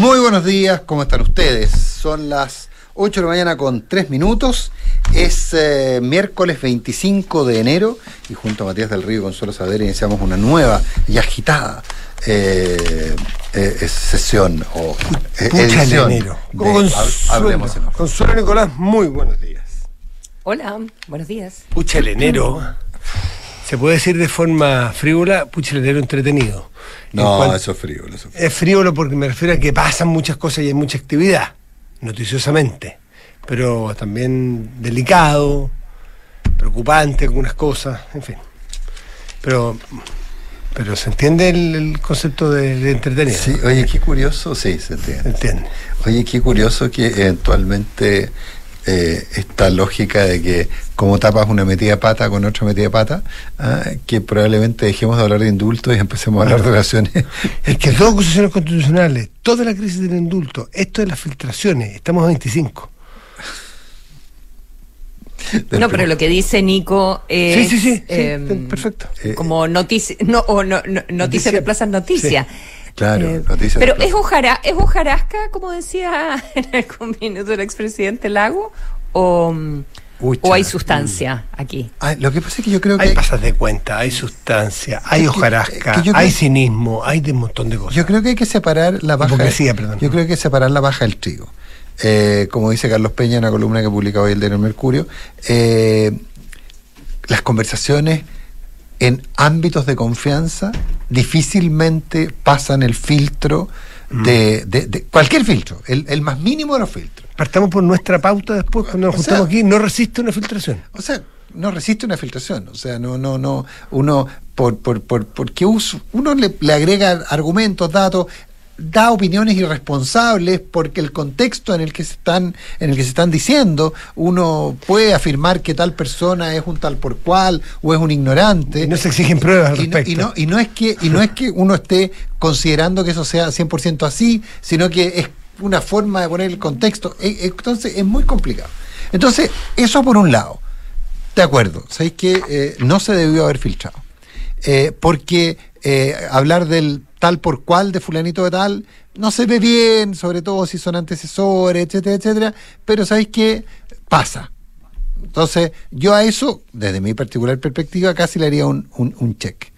Muy buenos días, ¿cómo están ustedes? Son las 8 de la mañana con 3 minutos. Es eh, miércoles 25 de enero y junto a Matías del Río y Consuelo Saber iniciamos una nueva y agitada eh, eh, sesión o eh, Pucha el edición enero. de Hablemos en. Consuelo Nicolás, muy buenos días. Hola, buenos días. Pucha el enero. Se puede decir de forma frívola, enero entretenido. En No, cuanto- eso es frío. Eso es frívolo porque me refiero a que pasan muchas cosas y hay mucha actividad, noticiosamente. Pero también delicado, preocupante algunas cosas, en fin. Pero, pero se entiende el, el concepto de, de entretenido. Sí, oye, qué curioso, sí, se entiende. Se entiende. Oye, qué curioso que eventualmente eh, esta lógica de que como tapas una metida de pata con otra metida de pata, ah, que probablemente dejemos de hablar de indultos y empecemos a hablar de relaciones. Es que dos acusaciones constitucionales, toda la crisis del indulto, esto de las filtraciones, estamos a 25. del No, pero lo que dice Nico es. Sí, sí, sí, sí, em, perfecto. Eh, Como noticia. No, o no, no- noticia Noticia- de Plaza Noticia. Claro, Eh, noticia de pero es, hojara, ¿es hojarasca, como decía en algún minuto el expresidente Lago? ¿O, mm, Ucha. o hay sustancia aquí? Ah, lo que pasa es que yo creo que Hay pasas de cuenta, hay sustancia, hay que- hojarasca, que hay creo- cinismo, hay de un montón de cosas. Yo creo que hay que separar la baja. Hipocresía, perdón. Yo creo que hay que separar la baja del trigo. Eh, como dice Carlos Peña en una columna que publica hoy el diario El Mercurio, eh, las conversaciones en ámbitos de confianza difícilmente pasan el filtro Mm. de, de- de- cualquier filtro, el, el más mínimo de los filtros. Partamos por nuestra pauta después, cuando nos O juntamos sea- aquí, no resiste una filtración. O sea, no resiste una filtración. O sea, no, no, no, uno, por, por, por, porque uso- uno le, le agrega argumentos, datos, da opiniones irresponsables porque el contexto en el que se están, en el que se están diciendo, uno puede afirmar que tal persona es un tal por cual o es un ignorante. Y no se exigen pruebas al Y no, respecto. y no- y no es que y no es que uno esté considerando que eso sea 100% así, sino que es una forma de poner el contexto. E- Entonces es muy complicado. Entonces, eso por un lado. De acuerdo, sabéis que eh, no se debió haber filtrado. Eh, porque eh, hablar del tal por cual de fulanito de tal no se ve bien, sobre todo si son antecesores, etcétera, etcétera, pero sabéis que pasa. Entonces, yo a eso, desde mi particular perspectiva, casi le haría un, un, check.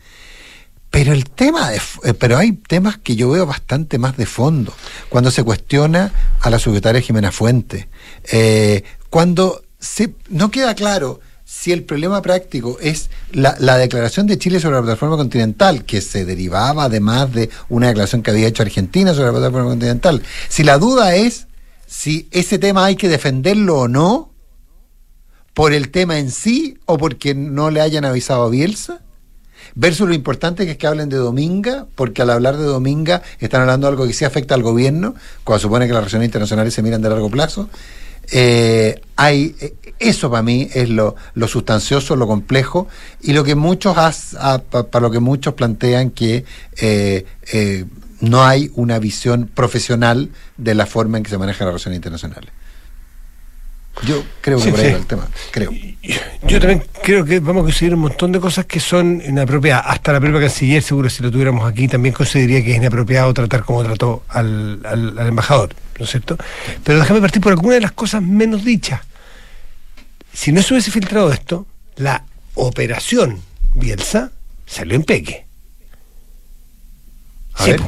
Pero el tema de, eh, pero hay temas que yo veo bastante más de fondo. Cuando se cuestiona a la secretaria Jimena Fuente, eh, cuando se, no queda claro si el problema práctico es la, la declaración de Chile sobre la plataforma continental, que se derivaba además de una declaración que había hecho Argentina sobre la plataforma continental. Si la duda es si ese tema hay que defenderlo o no, por el tema en sí o porque no le hayan avisado a Bielsa. Versus lo importante que es que hablen de Dominga, porque al hablar de Dominga están hablando de algo que sí afecta al gobierno, cuando supone que las relaciones internacionales se miran de largo plazo. Eh, hay eh, eso para mí es lo, sustancioso, lo complejo y lo que muchos para lo que muchos plantean que eh, no hay una visión profesional de la forma en que se manejan las relaciones internacionales. Yo creo que Sí, por ahí sí. va el tema, creo. Yo también creo que vamos a conseguir un montón de cosas que son inapropiadas. Hasta la propia canciller, seguro si lo tuviéramos aquí, también consideraría que es inapropiado tratar como trató al, al- al embajador, ¿no es cierto? Pero déjame partir por alguna de las cosas menos dichas. Si no se hubiese filtrado esto, la operación Bielsa salió en peque. A Sí, ver,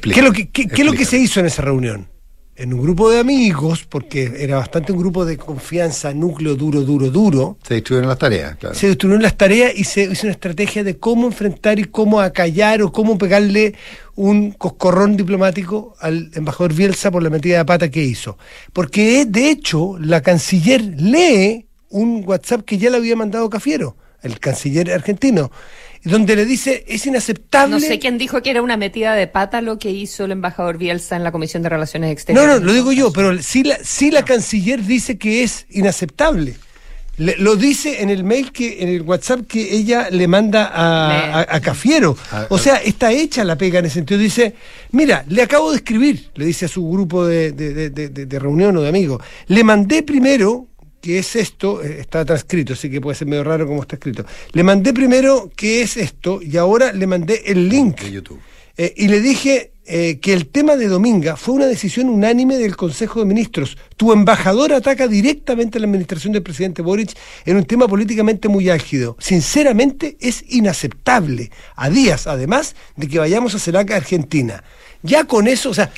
¿Qué es lo que, qué- qué es lo que se hizo en esa reunión? En un grupo de amigos, porque era bastante un grupo de confianza, núcleo duro, duro, duro, Se distribuyeron las tareas, claro. se distribuyeron las tareas y se hizo una estrategia de cómo enfrentar y cómo acallar o cómo pegarle un coscorrón diplomático al embajador Bielsa por la metida de pata que hizo. Porque de hecho la canciller lee un WhatsApp que ya le había mandado Cafiero, el canciller argentino, donde le dice es inaceptable. No sé quién dijo que era una metida de pata lo que hizo el embajador Bielsa en la Comisión de Relaciones No, Exteriores. no, lo digo yo, pero sí la, sí la canciller dice que es inaceptable. Le- lo dice en el mail que, en el WhatsApp que ella le manda a, a- a Cafiero. Ah, O sea, está hecha la pega en ese sentido. Dice, mira, le acabo de escribir, le dice a su grupo de, de- de- de- de- de reunión o de amigos. Le mandé primero, que es esto, eh, está transcrito, así que puede ser medio raro como está escrito. Le mandé primero que es esto y ahora le mandé el link De YouTube. Eh, y le dije eh, que el tema de Dominga fue una decisión unánime del Consejo de Ministros. Tu embajador ataca directamente a la administración del presidente Boric en un tema políticamente muy álgido. Sinceramente es inaceptable, a días además de que vayamos a CELAC a Argentina. Ya con eso, o sea,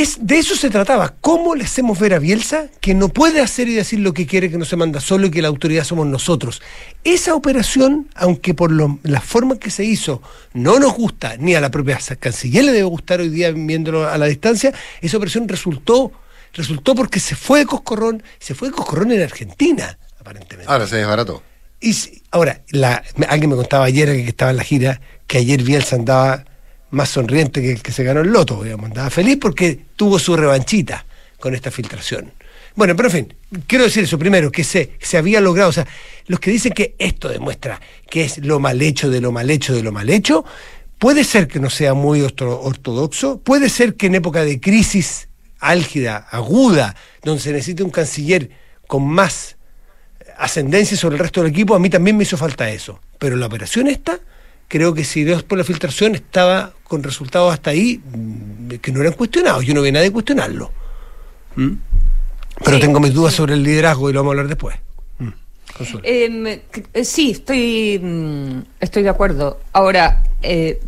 es, de eso se trataba. ¿Cómo le hacemos ver a Bielsa que no puede hacer y decir lo que quiere, que no se manda solo y que la autoridad somos nosotros? Esa operación, aunque por lo, la forma que se hizo no nos gusta, ni a la propia canciller le debe gustar hoy día viéndolo a la distancia, esa operación resultó, resultó porque se fue de Coscorrón, se fue de Coscorrón en Argentina, aparentemente. Ahora se desbarató. Y ahora, la, alguien me contaba ayer que estaba en la gira que ayer Bielsa andaba más sonriente que el que se ganó el loto, digamos. Andaba feliz porque tuvo su revanchita con esta filtración. Bueno, pero en fin, quiero decir eso primero, que se, se había logrado, o sea, los que dicen que esto demuestra que es lo mal hecho de lo mal hecho de lo mal hecho, puede ser que no sea muy ortodoxo, puede ser que en época de crisis álgida, aguda, donde se necesite un canciller con más ascendencia sobre el resto del equipo, a mí también me hizo falta eso. Pero la operación esta creo que si Dios por la filtración estaba con resultados hasta ahí mm, que no eran cuestionados. Yo no vi nadie cuestionarlo. ¿Mm? Pero tengo mis dudas sobre el liderazgo y lo vamos a hablar después. ¿Mm? Em, eh, sí, estoy, estoy de acuerdo. Ahora, eh,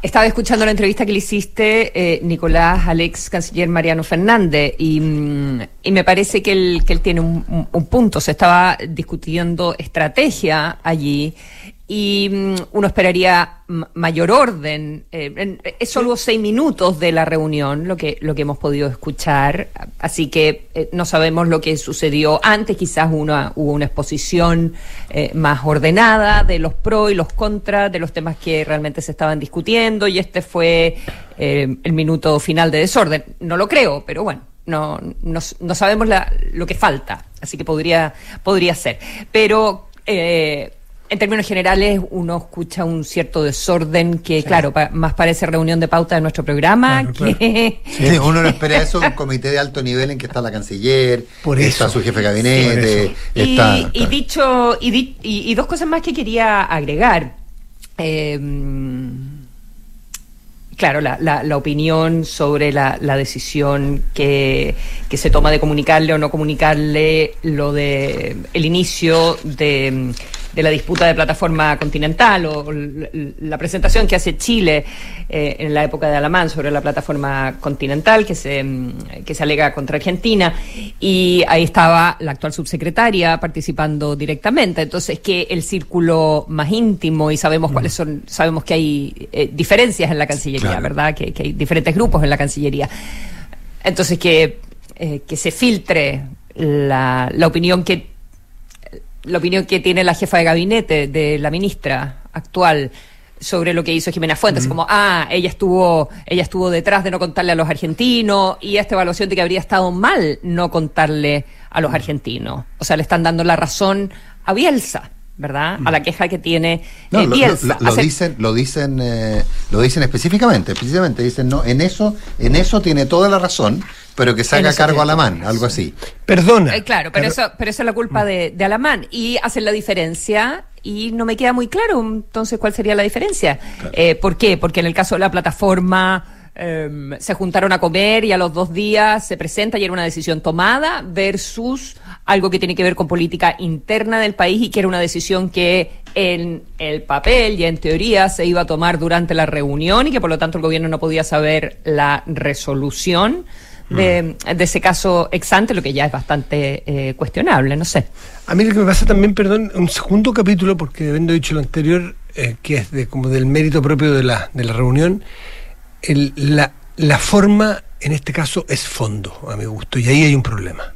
estaba escuchando la entrevista que le hiciste, eh, Nicolás, al ex canciller Mariano Fernández, y, me parece que él, que él tiene un, un punto. Se estaba discutiendo estrategia allí y mm, uno esperaría mayor orden. Eh, es solo seis minutos de la reunión lo que, lo que hemos podido escuchar, así que eh, no sabemos lo que sucedió antes, quizás una, hubo una exposición eh, más ordenada de los pros y los contras, de los temas que realmente se estaban discutiendo, y este fue el minuto final de desorden. No lo creo, pero bueno. No, no, no sabemos la, lo que falta, así que podría, podría ser. Pero eh, en términos generales, uno escucha un cierto desorden que, claro, más parece reunión de pauta de nuestro programa. que... Sí, uno no espera eso, un comité de alto nivel en que está la canciller, Por está su jefe de gabinete. está, y, dicho, y, dos cosas más que quería agregar. Em, claro, la, la, opinión sobre la, la decisión que, que, se toma de comunicarle o no comunicarle lo de el inicio de de la disputa de plataforma continental o la presentación que hace Chile eh, en la época de Alamán sobre la plataforma continental que se, mm, que se alega contra Argentina y ahí estaba la actual subsecretaria participando directamente. Entonces que el círculo más íntimo y sabemos cuáles son, sabemos que hay eh, diferencias en la Cancillería, ¿verdad? Que, hay diferentes grupos en la Cancillería. Entonces que, eh, que se filtre la, la opinión que la opinión que tiene la jefa de gabinete de la ministra actual sobre lo que hizo Jimena Fuentes, como, ah, ella estuvo, ella estuvo detrás de no contarle a los argentinos, y esta evaluación de que habría estado mal no contarle a los argentinos. O sea, le están dando la razón a Bielsa. ¿verdad? A la queja que tiene no, Bielsa. Lo, dicen, lo dicen, eh, lo dicen específicamente, específicamente dicen no, en eso, en eso tiene toda la razón, pero que salga cargo a Alamán, algo así. Perdona. Eh, claro, pero, eso, pero eso es la culpa de, de Alamán. Y hacen la diferencia y no me queda muy claro entonces cuál sería la diferencia. Eh, ¿Por qué? Porque en el caso de la plataforma... Em, se juntaron a comer y a los dos días se presenta y era una decisión tomada versus algo que tiene que ver con política interna del país y que era una decisión que en el papel y en teoría se iba a tomar durante la reunión y que por lo tanto el gobierno no podía saber la resolución de, ese caso exante, lo que ya es bastante eh, cuestionable, no sé. A mí lo que me pasa también, perdón, un segundo capítulo, porque habiendo dicho lo anterior, eh, que es de, como del mérito propio de la, de la reunión, el, la, la forma en este caso es fondo, a mi gusto, y ahí hay un problema.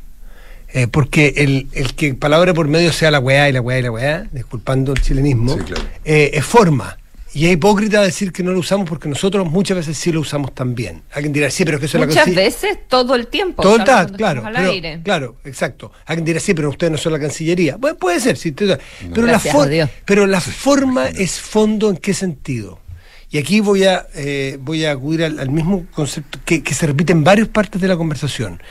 Eh, porque el, el, que palabra por medio sea la weá y la weá y la weá, disculpando el chilenismo, es forma. Y es hipócrita decir que no lo usamos porque nosotros muchas veces sí lo usamos también. Alguien dirá, sí, pero es que eso es la Muchas veces, todo el tiempo. Todo el tiempo, claro. claro, exacto. Alguien dirá, sí, pero ustedes no son la Cancillería. Bueno, puede ser, sí. Pero, la, pero la forma es fondo en qué sentido. Y aquí voy a, eh, voy a acudir al, mismo concepto que, que se repite en varias partes de la conversación.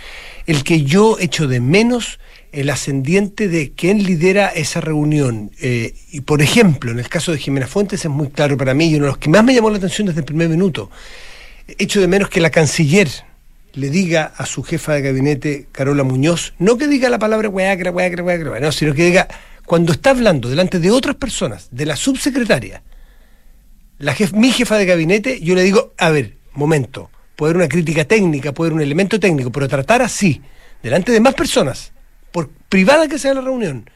El que yo echo de menos el ascendiente de quién lidera esa reunión. Eh, y por ejemplo, en el caso de Jimena Fuentes es muy claro para mí y uno de los que más me llamó la atención desde el primer minuto. Hecho de menos que la canciller le diga a su jefa de gabinete, Carola Muñoz, no que diga la palabra hueacra, hueacra, hueacra, no, sino que diga, cuando está hablando delante de otras personas, de la subsecretaria, la mi jefa de gabinete, yo le digo, a ver, momento, puede haber una crítica técnica, puede haber un elemento técnico, pero tratar así, delante de más personas, privada que sea la reunión,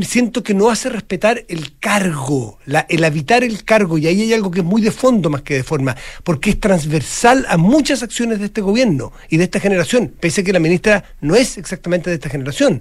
siento que no hace respetar el cargo, el habitar el cargo, y ahí hay algo que es muy de fondo más que de forma, porque es transversal a muchas acciones de este gobierno y de esta generación, pese a que la ministra no es exactamente de esta generación,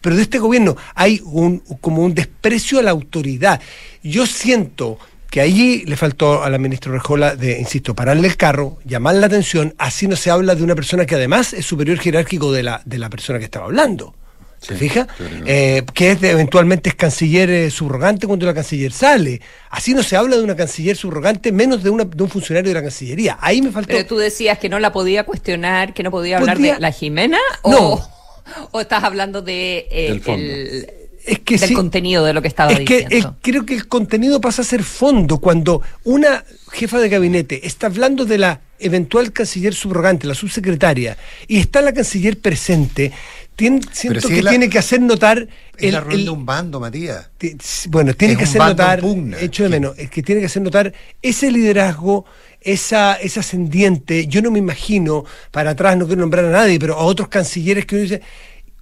pero de este gobierno hay un, como un desprecio a la autoridad. Yo siento que allí le faltó a la ministra Rejola de, insisto, pararle el carro, llamar la atención, así no se habla de una persona que además es superior jerárquico de la, de la persona que estaba hablando. ¿Se fija? Eh, que es eventualmente es canciller eh, subrogante cuando la canciller sale. Así no se habla de una canciller subrogante, menos de, una, de un funcionario de la Cancillería. Ahí me faltó. Pero tú decías que no la podía cuestionar, que no podía hablar de la Jimena, o, o estás hablando de eh, el, es que del contenido de lo que estaba es diciendo. Que, creo que el contenido pasa a ser fondo cuando una jefa de gabinete está hablando de la eventual canciller subrogante, la subsecretaria, y está la canciller presente, siento que tiene que hacer notar el, la de un bando, Matías. Bueno, tiene que hacer notar, hecho de menos, es que tiene que hacer notar ese liderazgo, esa, esa ascendiente. Yo no me imagino, para atrás no quiero nombrar a nadie, pero a otros cancilleres que uno dice,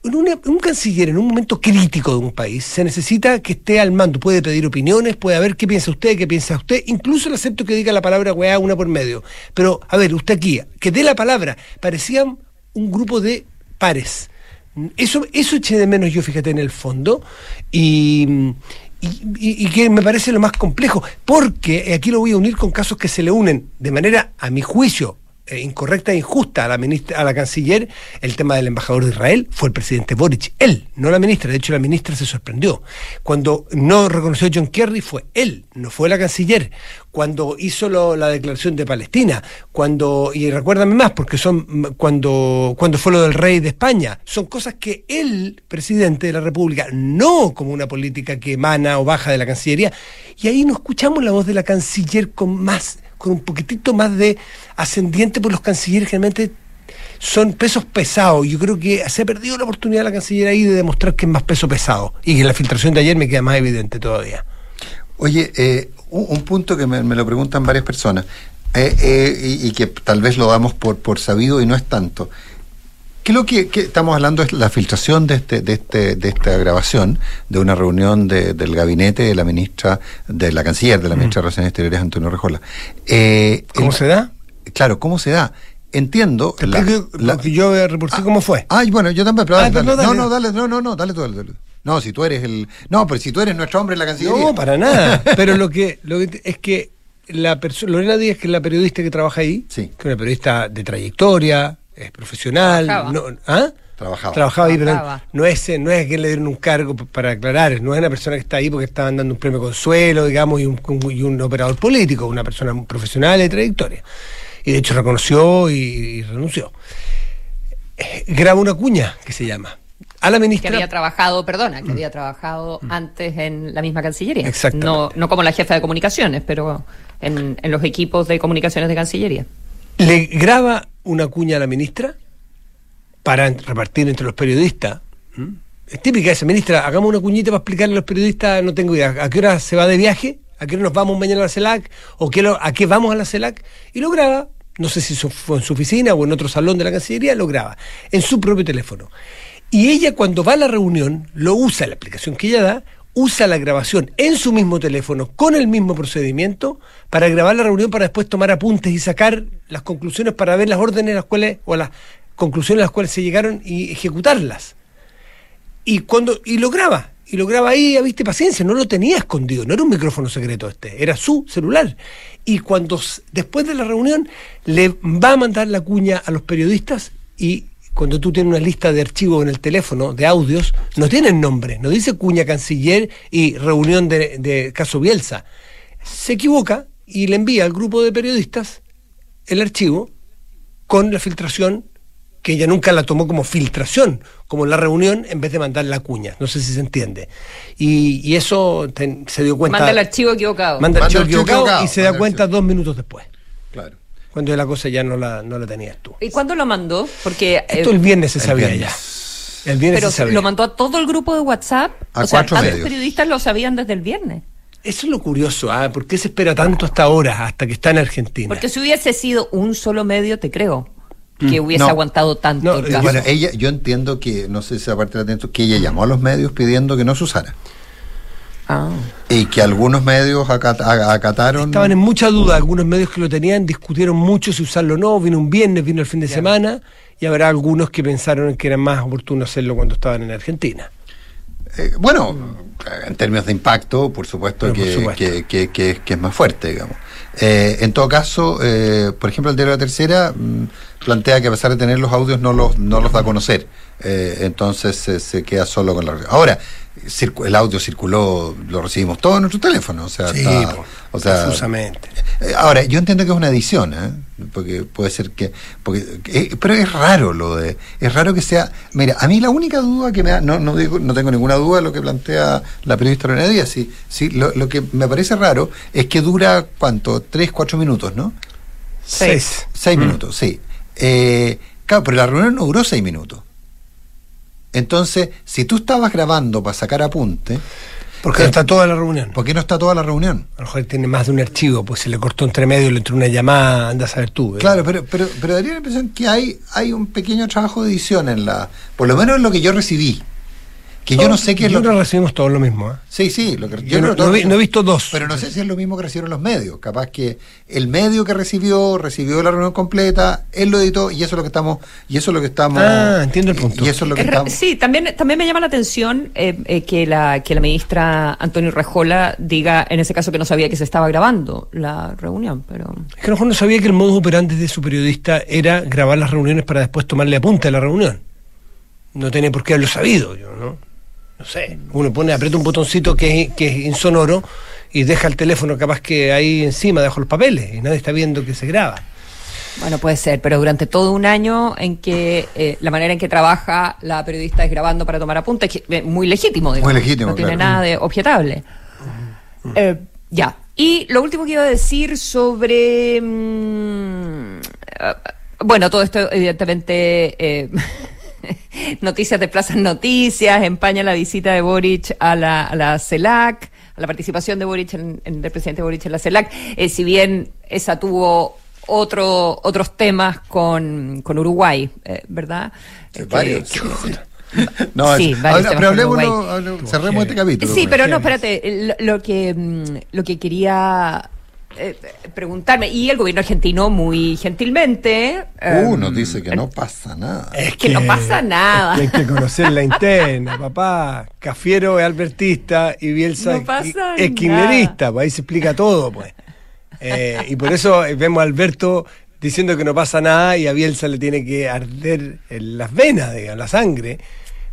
un canciller en un momento crítico de un país se necesita que esté al mando. Puede pedir opiniones, puede ver qué piensa usted, qué piensa usted. Incluso le acepto que diga la palabra weá una por medio. Pero, a ver, usted aquí, que dé la palabra. Parecían un grupo de pares. Eso, eso eché de menos yo, fíjate, en el fondo. Y, y, que me parece lo más complejo. Porque aquí lo voy a unir con casos que se le unen de manera, a mi juicio, eh, incorrecta e injusta a la, ministra, a la canciller el tema del embajador de Israel fue el presidente Boric, él, no la ministra. De hecho, la ministra se sorprendió. Cuando no reconoció John Kerry fue él, no fue la canciller. Cuando hizo la declaración de Palestina, cuando, y recuérdame más, porque son cuando, cuando fue lo del rey de España, son cosas que el presidente de la República, no como una política que emana o baja de la Cancillería, y ahí no escuchamos la voz de la canciller con más con un poquitito más de ascendiente, por los cancilleres generalmente son pesos pesados. Yo creo que se ha perdido la oportunidad la canciller ahí de demostrar que es más peso pesado. Y que la filtración de ayer me queda más evidente todavía. Oye, eh, un, punto que me, lo preguntan varias personas eh, eh, y, que tal vez lo damos por, por sabido y no es tanto. ¿Qué lo que, estamos hablando es la filtración de este, de este, de esta grabación de una reunión del gabinete de la ministra, de la canciller de la ministra de Relaciones Exteriores, Antonio Rejola. Eh, ¿Cómo se da? Claro, ¿cómo se da? Entiendo. lo que yo reporté cómo fue. Ay, bueno, yo también, pero ah, no, no, dale, no, no, no, dale tú, dale, No, si tú eres el. No, pero si tú eres nuestro hombre en la Cancillería. No, para nada. pero lo que, lo que es que la Lorena Díaz, que es la periodista que trabaja ahí, sí. que es una periodista de trayectoria, es profesional. No, ¿ah? Trabajaba. Trabajaba ahí, pero no es, no es que le dieron un cargo para aclarar, no es una persona que está ahí porque estaban dando un premio consuelo, digamos, y un, y un operador político, una persona profesional de trayectoria. Y de hecho reconoció y, renunció. Eh, graba una cuña que se llama. A la ministra. Que había trabajado, perdona, que mm. había trabajado mm. antes en la misma Cancillería. Exacto. No, no como la jefa de comunicaciones, pero en, en los equipos de comunicaciones de Cancillería. Le graba una cuña a la ministra para repartir entre los periodistas. Es típica esa, ministra, hagamos una cuñita para explicarle a los periodistas, no tengo idea, a qué hora se va de viaje, a qué hora nos vamos mañana a la CELAC, o qué a qué vamos a la CELAC, y lo graba, no sé si fue en su oficina o en otro salón de la Cancillería, lo graba, en su propio teléfono. Y ella cuando va a la reunión, lo usa, la aplicación que ella da, usa la grabación en su mismo teléfono con el mismo procedimiento para grabar la reunión para después tomar apuntes y sacar las conclusiones para ver las órdenes las cuales o las conclusiones a las cuales se llegaron y ejecutarlas. Y cuando y lo graba, y lo graba ahí, viste paciencia, no lo tenía escondido, no era un micrófono secreto este, era su celular. Y cuando después de la reunión le va a mandar la cuña a los periodistas y cuando tú tienes una lista de archivos en el teléfono, de audios, no tienen nombre, no dice cuña canciller y reunión de, caso Bielsa. Se equivoca y le envía al grupo de periodistas el archivo con la filtración que ella nunca la tomó como filtración, como la reunión, en vez de mandar la cuña. No sé si se entiende. Y, y eso se dio cuenta. Manda el archivo equivocado. Manda el Manda archivo el archivo equivocado equivocado, y se da cuenta dos minutos después. Claro. Cuando la cosa ya no la, no la tenías tú. ¿Y cuándo lo mandó? Porque Esto eh, el viernes se sabía viernes. ya. El viernes pero se sabía. lo mandó a todo el grupo de WhatsApp. A o sea, cuatro tantos medios. periodistas lo sabían desde el viernes. Eso es lo curioso, ¿ah? ¿Por qué se espera tanto hasta ahora, hasta que está en Argentina? Porque si hubiese sido un solo medio, te creo, que hubiese No. aguantado tanto No, el caso. Bueno, ella, yo entiendo que, no sé si aparte de atento, que ella llamó a los medios pidiendo que no se usara. Ah. Y que algunos medios acat- acataron. Estaban en mucha duda, algunos medios que lo tenían discutieron mucho si usarlo o no, vino un viernes, vino el fin de semana, y habrá algunos que pensaron que era más oportuno hacerlo cuando estaban en Argentina. Eh, bueno, en términos de impacto, por supuesto, por que, supuesto. Que, que- que- que es más fuerte, digamos. Eh, en todo caso, eh, por ejemplo, el diario La Tercera mm, plantea que a pesar de tener los audios no los, no los da a conocer. Eh, entonces se, se queda solo con la... Ahora, el audio circuló, lo recibimos todo en nuestro teléfono. O sea, Sí, está- o sea, eh, Ahora, yo entiendo que es una edición, ¿eh? porque puede ser que, porque, eh, pero es raro lo de, es raro que sea, mira, a mí la única duda que me da, no, no digo, no tengo ninguna duda de lo que plantea la periodista Lorena Díaz, sí, sí, lo, lo que me parece raro es que dura, ¿cuánto? Tres, cuatro minutos, ¿no? Seis. Seis Mm. minutos, sí. Eh, claro, pero la reunión no duró seis minutos. Entonces, si tú estabas grabando para sacar apunte, Porque no está toda la reunión. ¿por qué no está toda la reunión? A lo mejor tiene más de un archivo, pues se le cortó entre medio, le entró una llamada, anda a saber tú. ¿eh? Claro, pero, pero, pero daría la impresión que hay, hay un pequeño trabajo de edición en la. Por lo menos en lo que yo recibí. Que yo no sé qué es lo Nosotros que. recibimos todo lo mismo. ¿eh? Sí, sí, lo que Yo, yo no, vi- he visto dos. Pero no sé si es lo mismo que recibieron los medios. Capaz que el medio que recibió, recibió la reunión completa, él lo editó y eso es lo que estamos. Y eso es lo que estamos. Ah, entiendo el punto. Y eso es lo que estamos. Sí, también, también me llama la atención eh, eh, que, la, que la ministra Antonio Rejola diga en ese caso que no sabía que se estaba grabando la reunión, pero... Es que a lo mejor no sabía que el modus operandi de su periodista era grabar las reuniones para después tomarle apunte a la reunión. No tiene por qué haberlo sabido, yo, ¿no? No sé. Uno pone, aprieta un botoncito que es, que es insonoro y deja el teléfono capaz que ahí encima, dejo los papeles y nadie está viendo que se graba. Bueno, puede ser, pero durante todo un año en que eh, la manera en que trabaja la periodista es grabando para tomar apuntes, es muy legítimo, digamos. Muy legítimo, No tiene claro. nada de objetable. Eh, ya. Y lo último que iba a decir sobre. mm, eh, bueno, todo esto, evidentemente. eh, noticias de Plazas Noticias, empaña la visita de Boric a la, a la CELAC, a la participación de Boric en, en- del presidente Boric en la CELAC. Eh, si bien esa tuvo otro, otros temas con, con Uruguay, eh, ¿verdad? Sí, Eh, varios. que- No, Sí, es- ahora, pero hablemoslo, cerremos este capítulo. Sí, pero no, espérate, lo, lo que mm, lo que quería eh, preguntarme y el gobierno argentino muy gentilmente eh, Uh, nos dice que no pasa nada. Es que no pasa nada. es que hay que conocer la interna, papá. Cafiero es albertista y Bielsa No es- kirchnerista, pues ahí se explica todo, pues. Eh, y por eso eh, vemos a Alberto diciendo que no pasa nada y a Bielsa le tiene que arder en las venas, digamos, la sangre.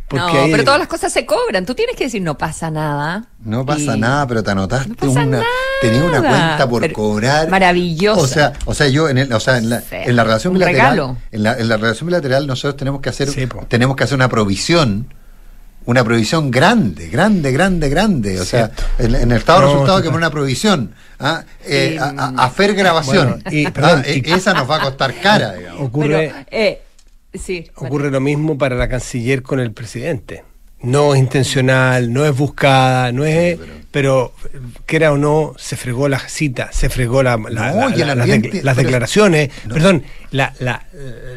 Porque no, ahí- pero todas las cosas se cobran. Tú tienes que decir no pasa nada. No pasa Y- nada, pero te anotaste No pasa una, nada. tenías una cuenta por Pero- cobrar. maravillosa. O sea, o sea, yo en el, o sea, en la, Sí, en la relación un bilateral, regalo. en la, en la relación bilateral nosotros tenemos que hacer, Sí, tenemos que hacer una provisión, una provisión grande, grande, grande, grande. O sea, en, en el estado de No, resultado que po. poner una provisión, ¿ah? Eh, Sí. a, a- a hacer grabación. Bueno, y- Ah, perdón, e- y- esa nos va a costar cara, digamos. ocurre, Pero, eh, sí. ocurre lo mismo para la canciller con el presidente. No es intencional, no es buscada, no es. pero, quiera o no, se fregó la cita, se fregó la, la- No, la- y el la- las, ambiente, declaraciones. No. Perdón, la, la,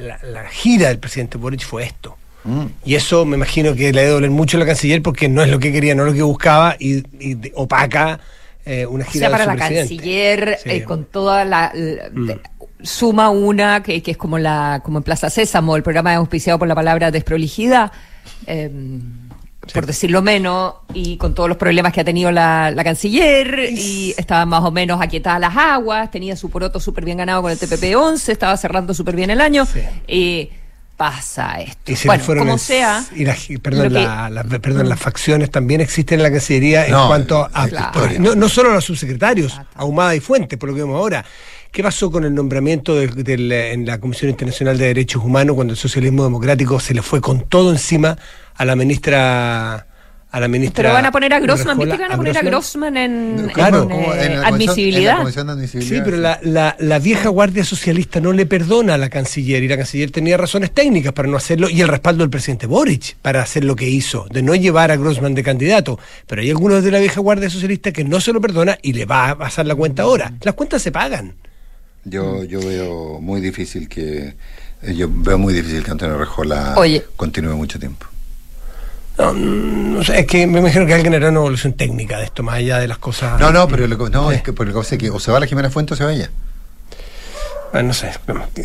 la- la gira del presidente Boric fue esto. Mm. Y eso me imagino que le debe doler mucho a la canciller porque no es lo que quería, no es lo que buscaba y, y de- opaca eh, una O gira sea, para de la presidente. canciller, Sí. eh, con toda la... la- Mm. Suma una que, que es como la como en Plaza Sésamo, el programa auspiciado por la palabra desprolijidad, eh, por decirlo menos, y con todos los problemas que ha tenido la, la canciller, y estaba más o menos aquietadas las aguas, tenía su poroto súper bien ganado con el TPP-11, estaba cerrando súper bien el año. Sí. eh, pasa esto. Y se bueno, como es- sea, y las, perdón, que- la- la- perdón, las facciones también existen en la Cancillería en cuanto a. claro. no, no solo los subsecretarios, Ahumada y Fuentes, por lo que vemos ahora. ¿Qué pasó con el nombramiento del- del- en la Comisión Internacional de Derechos Humanos cuando el socialismo democrático se le fue con todo encima a la ministra. A la ministra pero van a poner a Grossman, ¿viste que van a poner a Grossman en, Claro, en, como eh, en la comisión- en la admisibilidad? comisión de admisibilidad, Sí, pero la, la- la vieja guardia socialista no le perdona a la canciller y la canciller tenía razones técnicas para no hacerlo y el respaldo del presidente Boric para hacer lo que hizo, de no llevar a Grossman de candidato. Pero hay algunos de la vieja guardia socialista que no se lo perdona y le va a pasar la cuenta ahora. Las cuentas se pagan. Yo, yo veo muy difícil que eh, yo veo muy difícil que Antonio Rejola Oye. continúe mucho tiempo. No, mm, no sé, es que me imagino que alguien hará una evolución técnica de esto, más allá de las cosas. No, no, pero lo, que- no, es que por lo que pasa es que o se va la Jimena Fuente o se va ella. Bueno, no sé,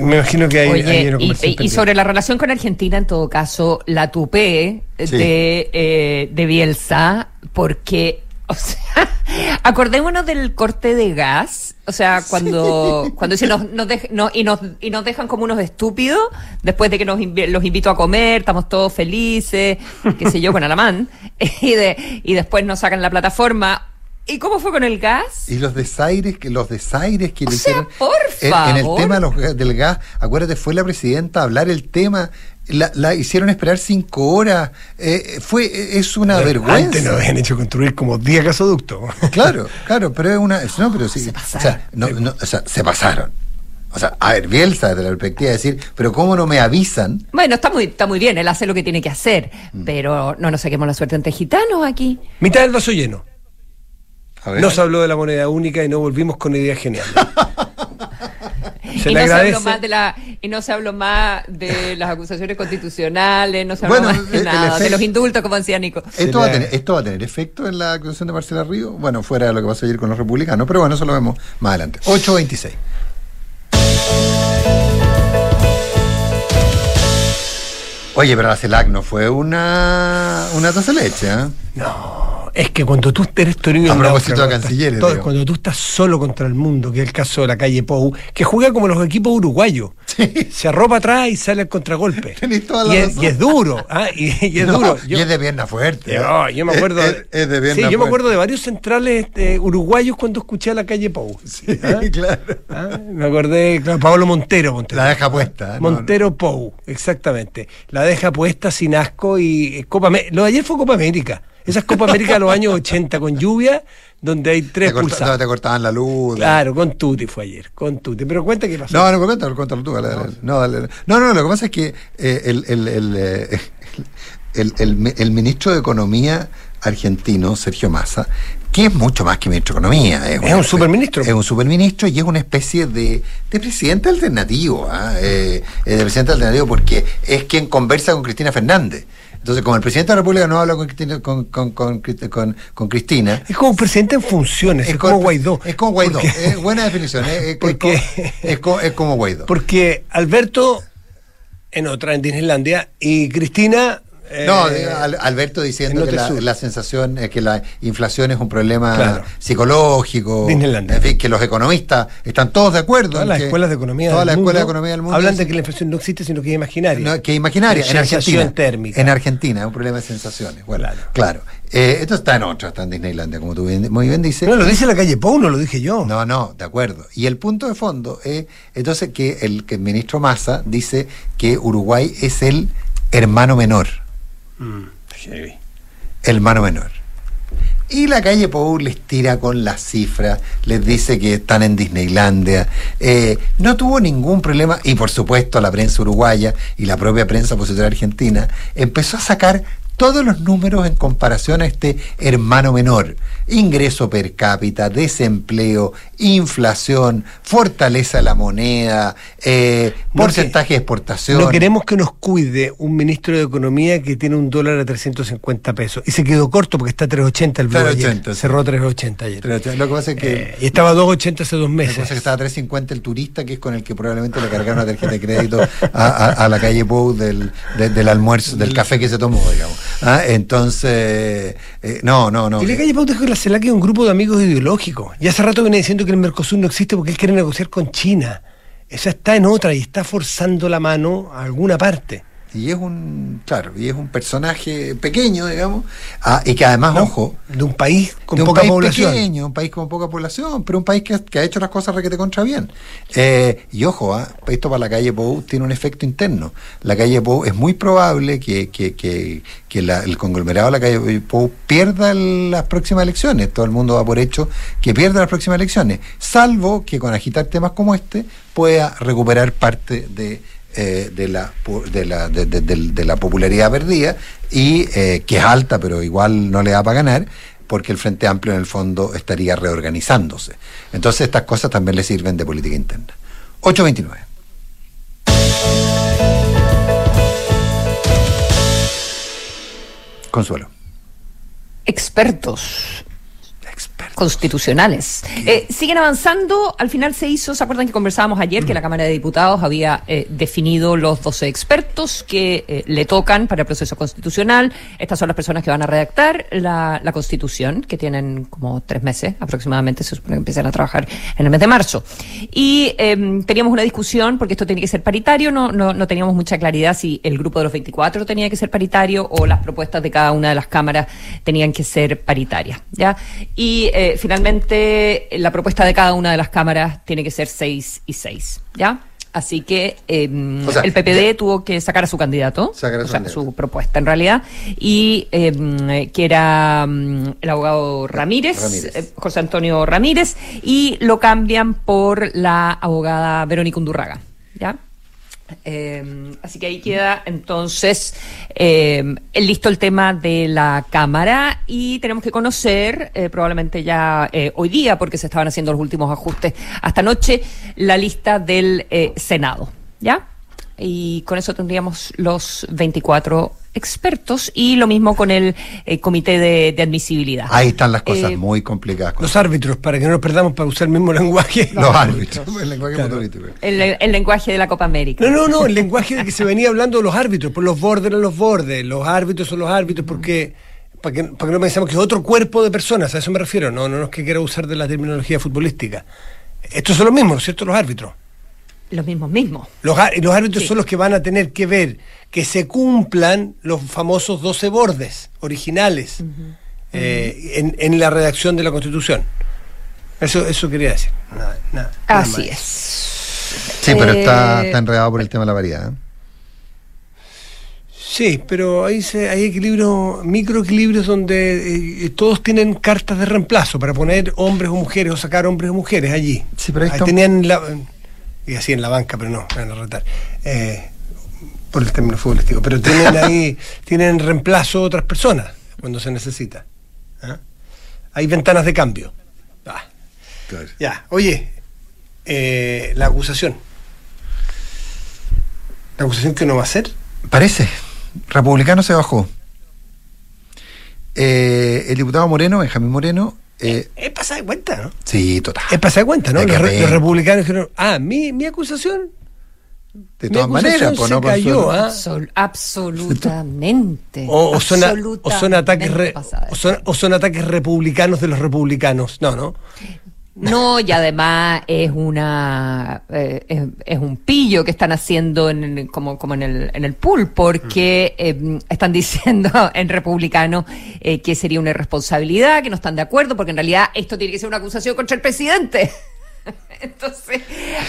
me imagino que hay, hay Oye, una y, y- sobre la relación con Argentina, en todo caso, la tupé Sí. de, eh, de Bielsa, porque, o sea, acordémonos del corte de gas, o sea, cuando, cuando dicen nos, nos no- y, nos, y nos dejan como unos estúpidos, después de que nos los invito a comer, estamos todos felices, qué sé yo, con Alamán, y, de, y después nos sacan la plataforma. ¿Y cómo fue con el gas? Y los desaires que los desaires que O le sea, hicieron por en, en el tema del gas, acuérdate, fue la presidenta a hablar el tema, la, la hicieron esperar cinco horas, eh, fue es una vergüenza. Antes nos habían hecho construir como 10 gasoductos. Claro, claro, pero es una. No, pero sí. Se o pasaron. sea, no, no, o sea, se pasaron. O sea, a ver, Bielsa, desde la perspectiva de decir, pero ¿cómo no me avisan? Bueno, está muy, está muy bien, él hace lo que tiene que hacer, pero no nos saquemos la suerte ante gitanos aquí. Mitad del vaso lleno. A ver. No se habló de la moneda única y no volvimos con ideas geniales. Se y le no se habló más de la y no se habló más de las acusaciones constitucionales, no se habló Bueno, más de el- el nada, de los indultos, como decía Nico. ¿Esto, va a tener, ¿Esto va a tener efecto en la acusación de Marcela Río? Bueno, fuera de lo que pasó ayer con los republicanos, pero bueno, eso lo vemos más adelante. 8.26. Oye, pero la CELAC no fue una, una taza de leche, ¿eh? No, es que cuando tú eres Toribio A el propósito de cancilleres, todo- cuando tú estás solo contra el mundo, que es el caso de la calle Pou, que juega como los equipos uruguayos, se arropa atrás y sale al contragolpe. Y, es, y es duro, ¿ah? y, y es No, duro. y es de pierna fuerte. ¿eh? Yo, yo me acuerdo, Es, es de pierna sí, yo me acuerdo de varios centrales eh, uruguayos cuando escuché a la calle Pou. Sí, ¿Ah? claro. ¿Ah? Me acordé, claro, Pablo Montero, Montero. La deja puesta. ¿eh? No, Montero Pou, exactamente. La deja puesta sin asco y eh, Copa Lo de ayer fue Copa América. Esas Copa América de los años 80 con lluvia, donde hay Te, tres pulsados. no, te cortaban la luz. Claro, con Tuti fue ayer, con Tuti. Pero cuenta qué pasó. No, no, cuéntalo, cuéntalo tú. dale, dale. No, dale. no, no, lo que pasa es que eh, el, el, el, eh, el- el mi- el ministro de Economía argentino, Sergio Massa, que es mucho más que ministro de Economía. Es una un superministro. Es un superministro y es una especie de, de presidente alternativo. ¿ah? Eh, eh, de presidente alternativo porque es quien conversa con Cristina Fernández. Entonces, como el presidente de la República no habla con Cristina, con, con, con, Crist- con- con Cristina, Es como un presidente en funciones, es, como Guaidó. Es como Guaidó. Porque- eh, buena definición. es, Porque- es es como- es como Guaidó. Porque Alberto en otra, en Disneylandia, y Cristina. Eh, No, eh, Al- Alberto diciendo en que la, sensación es que la inflación es un problema Claro. psicológico. Disneylandia. En fin, que los economistas están todos de acuerdo. Todas en las escuelas de economía del mundo escuelas de economía del mundo. hablan de que la inflación no existe, sino que es imaginaria. no, que es imaginaria, en Sensación Argentina. térmica. En Argentina, es un problema de sensaciones. Bueno, Claro. claro. Eh, esto está en otra, está en Disneylandia, como tú bien- muy bien dices. No, lo dice la calle Pou, no lo dije yo. No, no, de acuerdo. Y el punto de fondo es, entonces, que el, que el ministro Massa dice que Uruguay es el hermano menor. Mm, heavy. hermano menor. Y la calle Pou les tira con las cifras, les dice que están en Disneylandia. Eh, no tuvo ningún problema, y por supuesto la prensa uruguaya y la propia prensa opositora argentina empezó a sacar todos los números en comparación a este hermano menor. Ingreso per cápita, desempleo, inflación, fortaleza de la moneda, eh, porcentaje que- de exportación. No queremos que nos cuide un ministro de Economía que tiene un dólar a 350 pesos. Y se quedó corto porque está a 380 el blue 380, ayer. Cerró a 380 ayer. Pero Lo que pasa es que... Eh, y estaba a 280 hace dos La meses. cosa es que estaba a 350 el turista, que es con el que probablemente le cargaron una tarjeta de crédito a, a- a la calle Pou del, de- del almuerzo, del café que se tomó, digamos. Ah, Entonces, eh, no, no, no. Y la calle Pau dijo que la CELAC es un grupo de amigos ideológicos. Y hace rato viene diciendo que el Mercosur no existe porque él quiere negociar con China. esa está en otra y está forzando la mano a alguna parte. Y es un, claro, y es un personaje pequeño, digamos, ah, y que además, ojo, de un país con de un poca país población. pequeño, un país con poca población, pero un país que, que ha hecho las cosas requete contra bien. Eh, y ojo, ah, esto para la calle Pou tiene un efecto interno. La calle Pou es muy probable que, que, que, que la- el conglomerado de la calle Pou pierda las próximas elecciones. Todo el mundo va por hecho que pierda las próximas elecciones, salvo que con agitar temas como este pueda recuperar parte de eh, de, la, de, la, de, la popularidad perdida y eh, que es alta pero igual no le da para ganar porque el Frente Amplio en el fondo estaría reorganizándose. Entonces estas cosas también le sirven de política interna. 829. Consuelo. Expertos Experto. Constitucionales. Eh, siguen avanzando. Al final se hizo, ¿se acuerdan que conversábamos ayer que la Cámara de Diputados había eh, definido los 12 expertos que eh, le tocan para el proceso constitucional? Estas son las personas que van a redactar la, la Constitución, que tienen como tres meses aproximadamente, se supone que empiezan a trabajar en el mes de marzo. Y eh, teníamos una discusión, porque esto tenía que ser paritario, no, no, no teníamos mucha claridad si el grupo de los 24 tenía que ser paritario o las propuestas de cada una de las cámaras tenían que ser paritarias. ¿ya? Y eh, finalmente eh, la propuesta de cada una de las cámaras tiene que ser 6 y 6. ¿ya? Así que eh, O sea, el PPD ya- tuvo que sacar a su candidato, Sacar a o su sea, candidato. su propuesta en realidad, y eh, que era mm, el abogado Ramírez, Ramírez. eh, José Antonio Ramírez, y lo cambian por la abogada Verónica Undurraga. ¿Ya? Eh, así que ahí queda entonces el- listo el tema de la Cámara y tenemos que conocer, eh, probablemente ya eh, hoy día, porque se estaban haciendo los últimos ajustes hasta anoche, la lista del eh, Senado. ¿Ya? Y con eso tendríamos los 24 expertos y lo mismo con el eh, comité de, de admisibilidad. Ahí están las cosas Eh, muy complicadas. Los árbitros, para que no nos perdamos para usar el mismo lenguaje. los árbitros. El lenguaje Claro. el, el lenguaje de la Copa América. No, no, no, el lenguaje de que se venía hablando de los árbitros, por los bordes eran los bordes, los árbitros son los árbitros, porque para que, para que no pensemos que es otro cuerpo de personas, a eso me refiero, no, no, no es que quiera usar de la terminología futbolística. Estos son los mismos, ¿no es cierto? Los árbitros. Los mismos mismos. Los, los árbitros Sí. son los que van a tener que ver que se cumplan los famosos 12 bordes originales eh, en, en la redacción de la Constitución. Eso, eso quería decir. Nada, Así es. Sí, pero está, Eh, está enredado por el tema de la variedad. ¿eh? Sí, pero hay, se- hay equilibrios, microequilibrios donde eh, todos tienen cartas de reemplazo para poner hombres o mujeres o sacar hombres o mujeres allí. Sí, pero ahí Ahí está- tenían la, y así en la banca, pero no, van a retar. Eh, por el término futbolístico, pero tienen ahí, tienen reemplazo otras personas cuando se necesita. ¿ah? Hay ventanas de cambio. Ah, ya, oye, eh, la acusación. ¿La acusación que no va a ser? Parece. Republicano se bajó. Eh, el diputado Moreno, Benjamín Moreno, eh, Es pasada de cuenta, ¿no? sí, total. Es pasada de cuenta, ¿no? Los, re- ver. los republicanos dijeron, ah, mi, mi acusación. De mi todas maneras, pues no cayó, Consuelo? ¿ah? Absol- absolutamente. O, o son, a- o son ataques re- Absolutamente o son, o son ataques republicanos de los republicanos. No, no. No, y además es una eh, es, es un pillo que están haciendo en, como, como en el en el pool, porque eh, están diciendo en republicano eh, que sería una irresponsabilidad, que no están de acuerdo, porque en realidad esto tiene que ser una acusación contra el presidente. Entonces,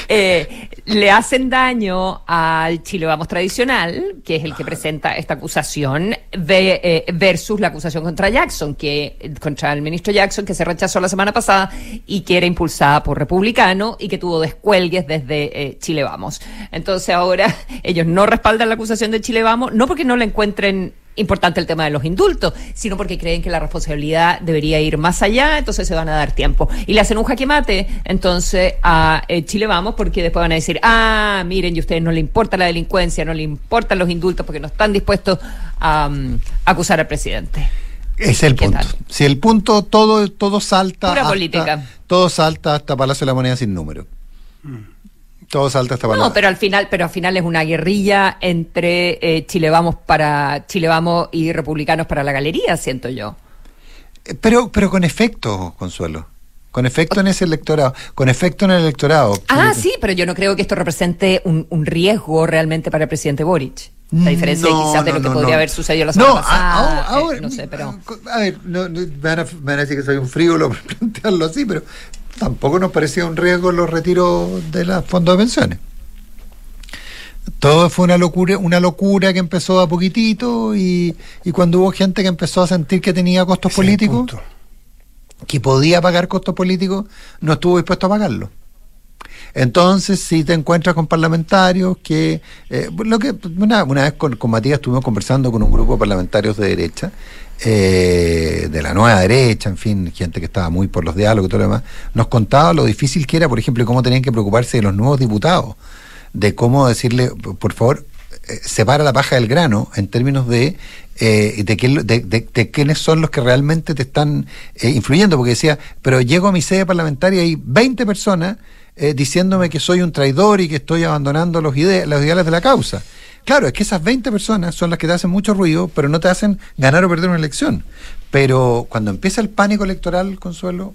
eh, le hacen daño al Chile Vamos tradicional, que es el que presenta esta acusación, ve- eh, versus la acusación contra Jackson, que contra el ministro Jackson, que se rechazó la semana pasada y que era impulsada por republicano y que tuvo descuelgues desde eh, Chile Vamos. Entonces ahora ellos no respaldan la acusación de Chile Vamos, no porque no la encuentren importante el tema de los indultos, sino porque creen que la responsabilidad debería ir más allá, entonces se van a dar tiempo. Y le hacen un jaque mate, entonces, a eh, Chile Vamos, porque después van a decir, ah, miren, y a ustedes no le importa la delincuencia, no le importan los indultos, porque no están dispuestos a mm, acusar al presidente. Ese es el ¿Qué punto. tal? Si el punto, todo, todo salta. Pura hasta- política. Todo salta hasta Palacio de la Moneda sin número. Todo salta hasta Palacio. No, pero al final, pero al final es una guerrilla entre eh, Chile Vamos para Chile Vamos y republicanos para la galería, siento yo. Eh, Pero, pero con efecto, Consuelo. con efecto en ese electorado, con efecto en el electorado. Ah, sí, pero yo no creo que esto represente un, un riesgo realmente para el presidente Boric. La diferencia No, quizás de no, lo que no, podría haber sucedido la semana pasada. ahora, eh, no sé, pero. A ver, no, no, me, van a, me van a decir que soy un frívolo por plantearlo así, pero tampoco nos parecía un riesgo los retiros de los fondos de pensiones. Todo fue una locura, una locura que empezó a poquitito y, y cuando hubo gente que empezó a sentir que tenía costos Ese políticos, que podía pagar costos políticos, no estuvo dispuesto a pagarlo. Entonces, si te encuentras con parlamentarios que, eh, lo que una, una vez con, con Matías estuvimos conversando con un grupo de parlamentarios de derecha, eh, de la nueva derecha, en fin, gente que estaba muy por los diálogos y todo lo demás, nos contaba lo difícil que era, por ejemplo, cómo tenían que preocuparse de los nuevos diputados, de cómo decirle, por favor, eh, separa la paja del grano en términos de eh, de, de, de- de quiénes son los que realmente te están eh, influyendo, porque decía, pero llego a mi sede parlamentaria y hay 20 personas eh, diciéndome que soy un traidor y que estoy abandonando los, ide- los ideales de la causa. Claro, es que esas 20 personas son las que te hacen mucho ruido, pero no te hacen ganar o perder una elección. Pero cuando empieza el pánico electoral, Consuelo,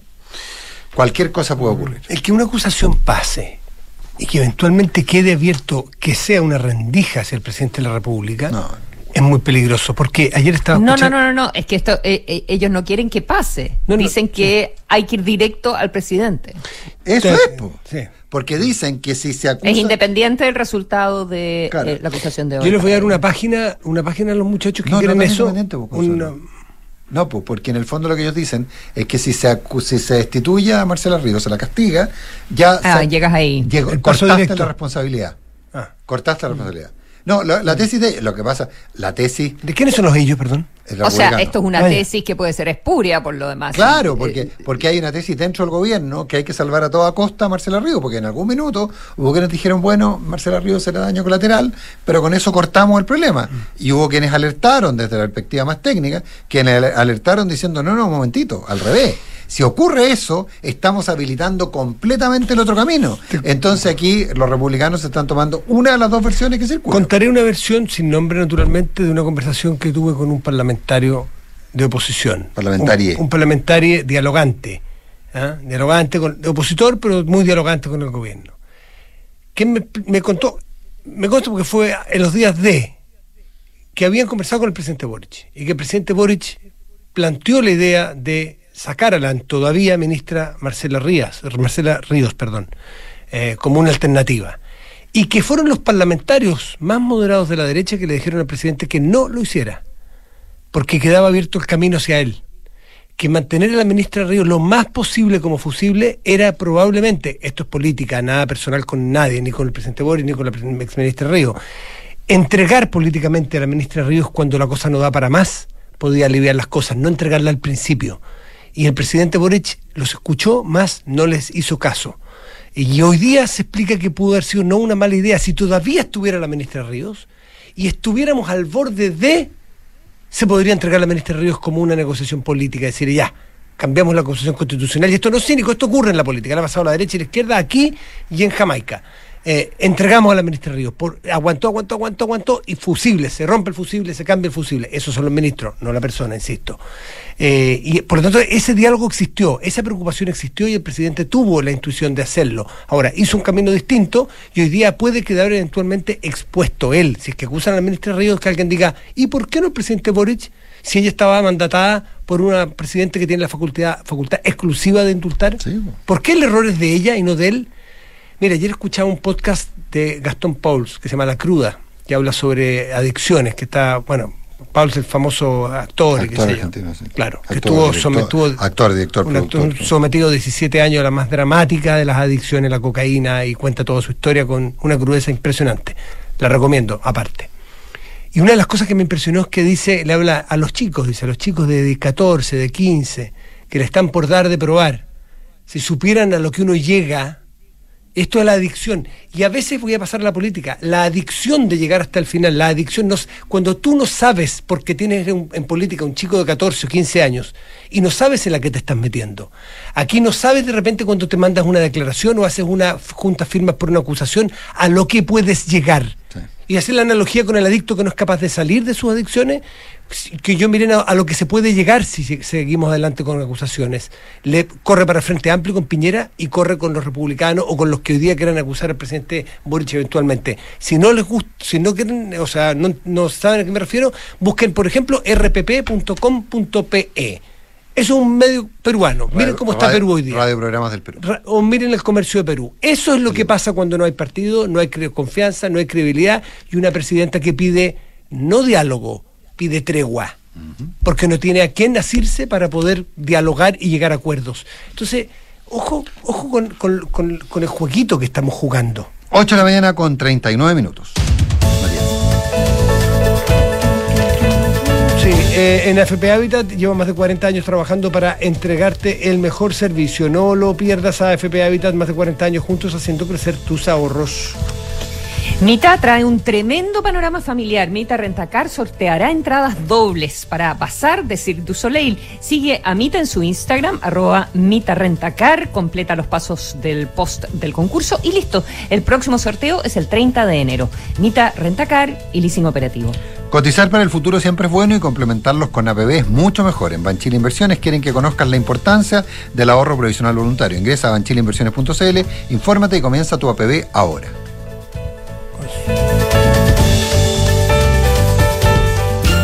cualquier cosa puede ocurrir. El que una acusación pase y que eventualmente quede abierto que sea una rendija hacia el presidente de la República No. es muy peligroso. Porque ayer estaba No, no, escuchando- no, no, no, es que esto eh, eh, ellos no quieren que pase. No, no, Dicen que hay que ir directo al presidente. Eso es, po. sí. Porque dicen que si se acusa... Es independiente del resultado de Claro. eh, la acusación de hoy. Yo les voy a dar una página, una página a los muchachos que No, no, quieren no es eso. una- No, pues porque en el fondo lo que ellos dicen es que si se acu- si se destituye a Marcela Ríos, se la castiga, ya Ah, se- llegas ahí. llegó- El paso cortaste la responsabilidad. Ah. Cortaste la responsabilidad. No, la, la tesis de lo que pasa, la tesis ¿De quiénes son los ellos, perdón? O sea, esto es una tesis que puede ser espuria por lo demás. Claro, porque, porque hay una tesis dentro del gobierno que hay que salvar a toda costa a Marcela Ríos, porque en algún minuto hubo quienes dijeron, bueno, Marcela Ríos será daño colateral, pero con eso cortamos el problema. Y hubo quienes alertaron desde la perspectiva más técnica, quienes ale- alertaron diciendo, no, no, un momentito, al revés. Si ocurre eso, estamos habilitando completamente el otro camino. Entonces aquí los republicanos están tomando una de las dos versiones que circulan. Contaré una versión sin nombre, naturalmente, de una conversación que tuve con un parlamentario de oposición. Parlamentarie. Un, un parlamentario dialogante. ¿ah? Dialogante, con, de opositor, pero muy dialogante con el gobierno. Que me, me contó, me contó porque fue en los días de que habían conversado con el presidente Boric y que el presidente Boric planteó la idea de sacar a la todavía ministra Marcela Ríos, Marcela Ríos, perdón, eh, como una alternativa. Y que fueron los parlamentarios más moderados de la derecha que le dijeron al presidente que no lo hiciera, porque quedaba abierto el camino hacia él. Que mantener a la ministra Ríos lo más posible como fusible era probablemente, esto es política, nada personal con nadie, ni con el presidente Boris, ni con la pre- exministra Ríos, entregar políticamente a la ministra Ríos cuando la cosa no da para más, podía aliviar las cosas, no entregarla al principio. Y el presidente Boric los escuchó, más no les hizo caso. Y hoy día se explica que pudo haber sido no una mala idea si todavía estuviera la ministra Ríos y estuviéramos al borde de se podría entregar la ministra Ríos como una negociación política, decir ya, cambiamos la constitución constitucional, y esto no es cínico, esto ocurre en la política, le ha pasado a la derecha y la izquierda aquí y en Jamaica. Eh, entregamos a la ministra Ríos, por, aguantó, aguantó, aguantó, aguantó, y fusible, se rompe el fusible, se cambia el fusible. Esos son los ministros, no la persona, insisto. Eh, y por lo tanto, ese diálogo existió, esa preocupación existió y el presidente tuvo la intuición de hacerlo. Ahora, hizo un camino distinto y hoy día puede quedar eventualmente expuesto él. Si es que acusan a la ministra Ríos, que alguien diga, ¿y por qué no el presidente Boric? Si ella estaba mandatada por una presidente que tiene la facultad, facultad exclusiva de indultar, Sí, po. ¿por qué el error es de ella y no de él? Mira, ayer escuchaba un podcast de Gastón Pauls que se llama La Cruda, que habla sobre adicciones, que está, bueno, Pauls el famoso actor, Actor argentino, sí. Claro, que estuvo director- sometido, actor, director, un actor productor. sometido 17 años a la más dramática de las adicciones, la cocaína, y cuenta toda su historia con una crudeza impresionante. La recomiendo, aparte. Y una de las cosas que me impresionó es que dice, le habla a los chicos, dice, a los chicos de 14, de 15, que le están por dar de probar. Si supieran a lo que uno llega, esto es la adicción. Y a veces voy a pasar a la política. La adicción de llegar hasta el final, la adicción, no, cuando tú no sabes, porque tienes un- en política un chico de 14 o 15 años, y no sabes en la que te estás metiendo. Aquí no sabes de repente cuando te mandas una declaración o haces una junta firmas por una acusación, a lo que puedes llegar. Y hacer la analogía con el adicto que no es capaz de salir de sus adicciones, que yo miren a, lo que se puede llegar si seguimos adelante con acusaciones. Le corre para Frente Amplio con Piñera y corre con los republicanos o con los que hoy día quieran acusar al presidente Boric eventualmente. Si no les gusta, si no quieren, o sea, no saben a qué me refiero, busquen, por ejemplo, rpp.com.pe es un medio peruano. miren cómo está Perú hoy día. Radio Programas del Perú. o miren el comercio de Perú. Eso es lo que pasa cuando no hay partido, no hay confianza, no hay credibilidad y una presidenta que pide no diálogo, pide tregua. Porque no tiene a quién asirse para poder dialogar y llegar a acuerdos. Entonces, ojo, ojo con, con el jueguito que estamos jugando. 8 de la mañana con 39 minutos. Eh, en AFP Habitat llevo más de 40 años trabajando para entregarte el mejor servicio. No lo pierdas a AFP Habitat, más de 40 años juntos haciendo crecer tus ahorros. Mita trae un tremendo panorama familiar. Mita Rentacar sorteará entradas dobles para pasar de Cirque du Soleil. Sigue a Mita en su Instagram, arroba Mita Rentacar, completa los pasos del post del concurso y listo. El próximo sorteo es el 30 de enero. Mita Rentacar y leasing operativo. Cotizar para el futuro siempre es bueno y complementarlos con APB es mucho mejor. En Banchile Inversiones quieren que conozcas la importancia del ahorro provisional voluntario. Ingresa a banchileinversiones.cl, infórmate y comienza tu APB ahora.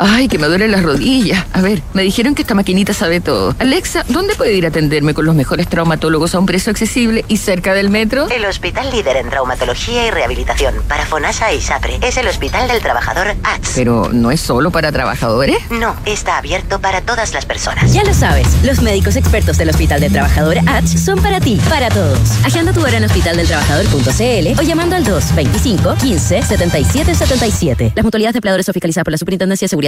Ay, que me duele las rodillas. A ver, me dijeron que esta maquinita sabe todo. Alexa, ¿dónde puedo ir a atenderme con los mejores traumatólogos a un precio accesible y cerca del metro? El hospital líder en traumatología y rehabilitación para FONASA y SAPRE es el Hospital del Trabajador ATS. Pero, ¿no es solo para trabajadores? No, está abierto para todas las personas. Ya lo sabes, los médicos expertos del Hospital del Trabajador ATS son para ti, para todos. Agenda tu hora en hospitaldeltrabajador.cl o llamando al 225 15 77 77. Las mutualidades de empleadores son fiscalizadas por la Superintendencia de Seguridad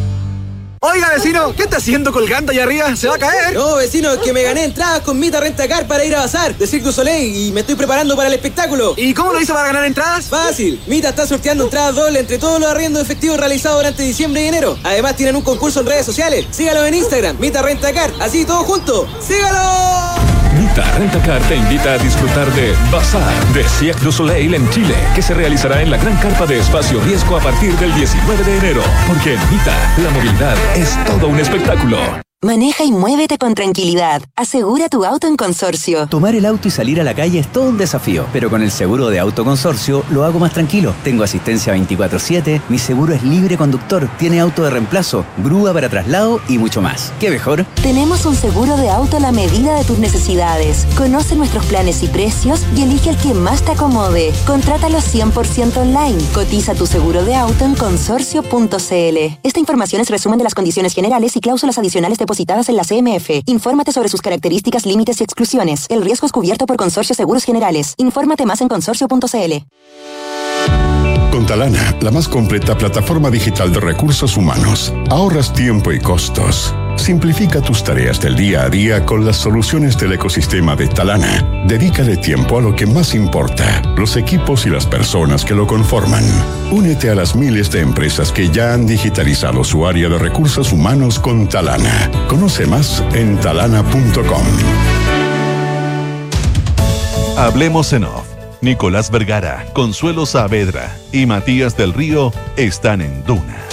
Oiga, vecino, ¿qué está haciendo colgando allá arriba? ¿Se va a caer? No, vecino, es que me gané entradas con Mita Rentacar para ir a bazar de Cirque du Soleil y me estoy preparando para el espectáculo. ¿Y cómo lo hizo para ganar entradas? Fácil. Mita está sorteando entradas doble entre todos los arriendos efectivos realizados durante diciembre y enero. Además, tienen un concurso en redes sociales. Sígalo en Instagram, Mita Rentacar. Así, todo junto. ¡Sígalo! Mita Rentacar te invita a disfrutar de Bazar de Cirque du Soleil en Chile, que se realizará en la gran carpa de espacio riesgo a partir del 19 de enero. Porque en Mita, la movilidad es todo un espectáculo. Maneja y muévete con tranquilidad. Asegura tu auto en consorcio. Tomar el auto y salir a la calle es todo un desafío, pero con el seguro de auto consorcio lo hago más tranquilo. Tengo asistencia 24/7, mi seguro es libre conductor, tiene auto de reemplazo, grúa para traslado y mucho más. ¿Qué mejor? Tenemos un seguro de auto a la medida de tus necesidades. Conoce nuestros planes y precios y elige el que más te acomode. Contrátalo 100% online. Cotiza tu seguro de auto en consorcio.cl. Esta información es resumen de las condiciones generales y cláusulas adicionales de depositadas en la CMF. Infórmate sobre sus características, límites y exclusiones. El riesgo es cubierto por Consorcio Seguros Generales. Infórmate más en consorcio.cl. Contalana, la más completa plataforma digital de recursos humanos. Ahorras tiempo y costos. Simplifica tus tareas del día a día con las soluciones del ecosistema de Talana. Dedícale tiempo a lo que más importa, los equipos y las personas que lo conforman. Únete a las miles de empresas que ya han digitalizado su área de recursos humanos con Talana. Conoce más en talana.com. Hablemos en off. Nicolás Vergara, Consuelo Saavedra y Matías del Río están en Duna.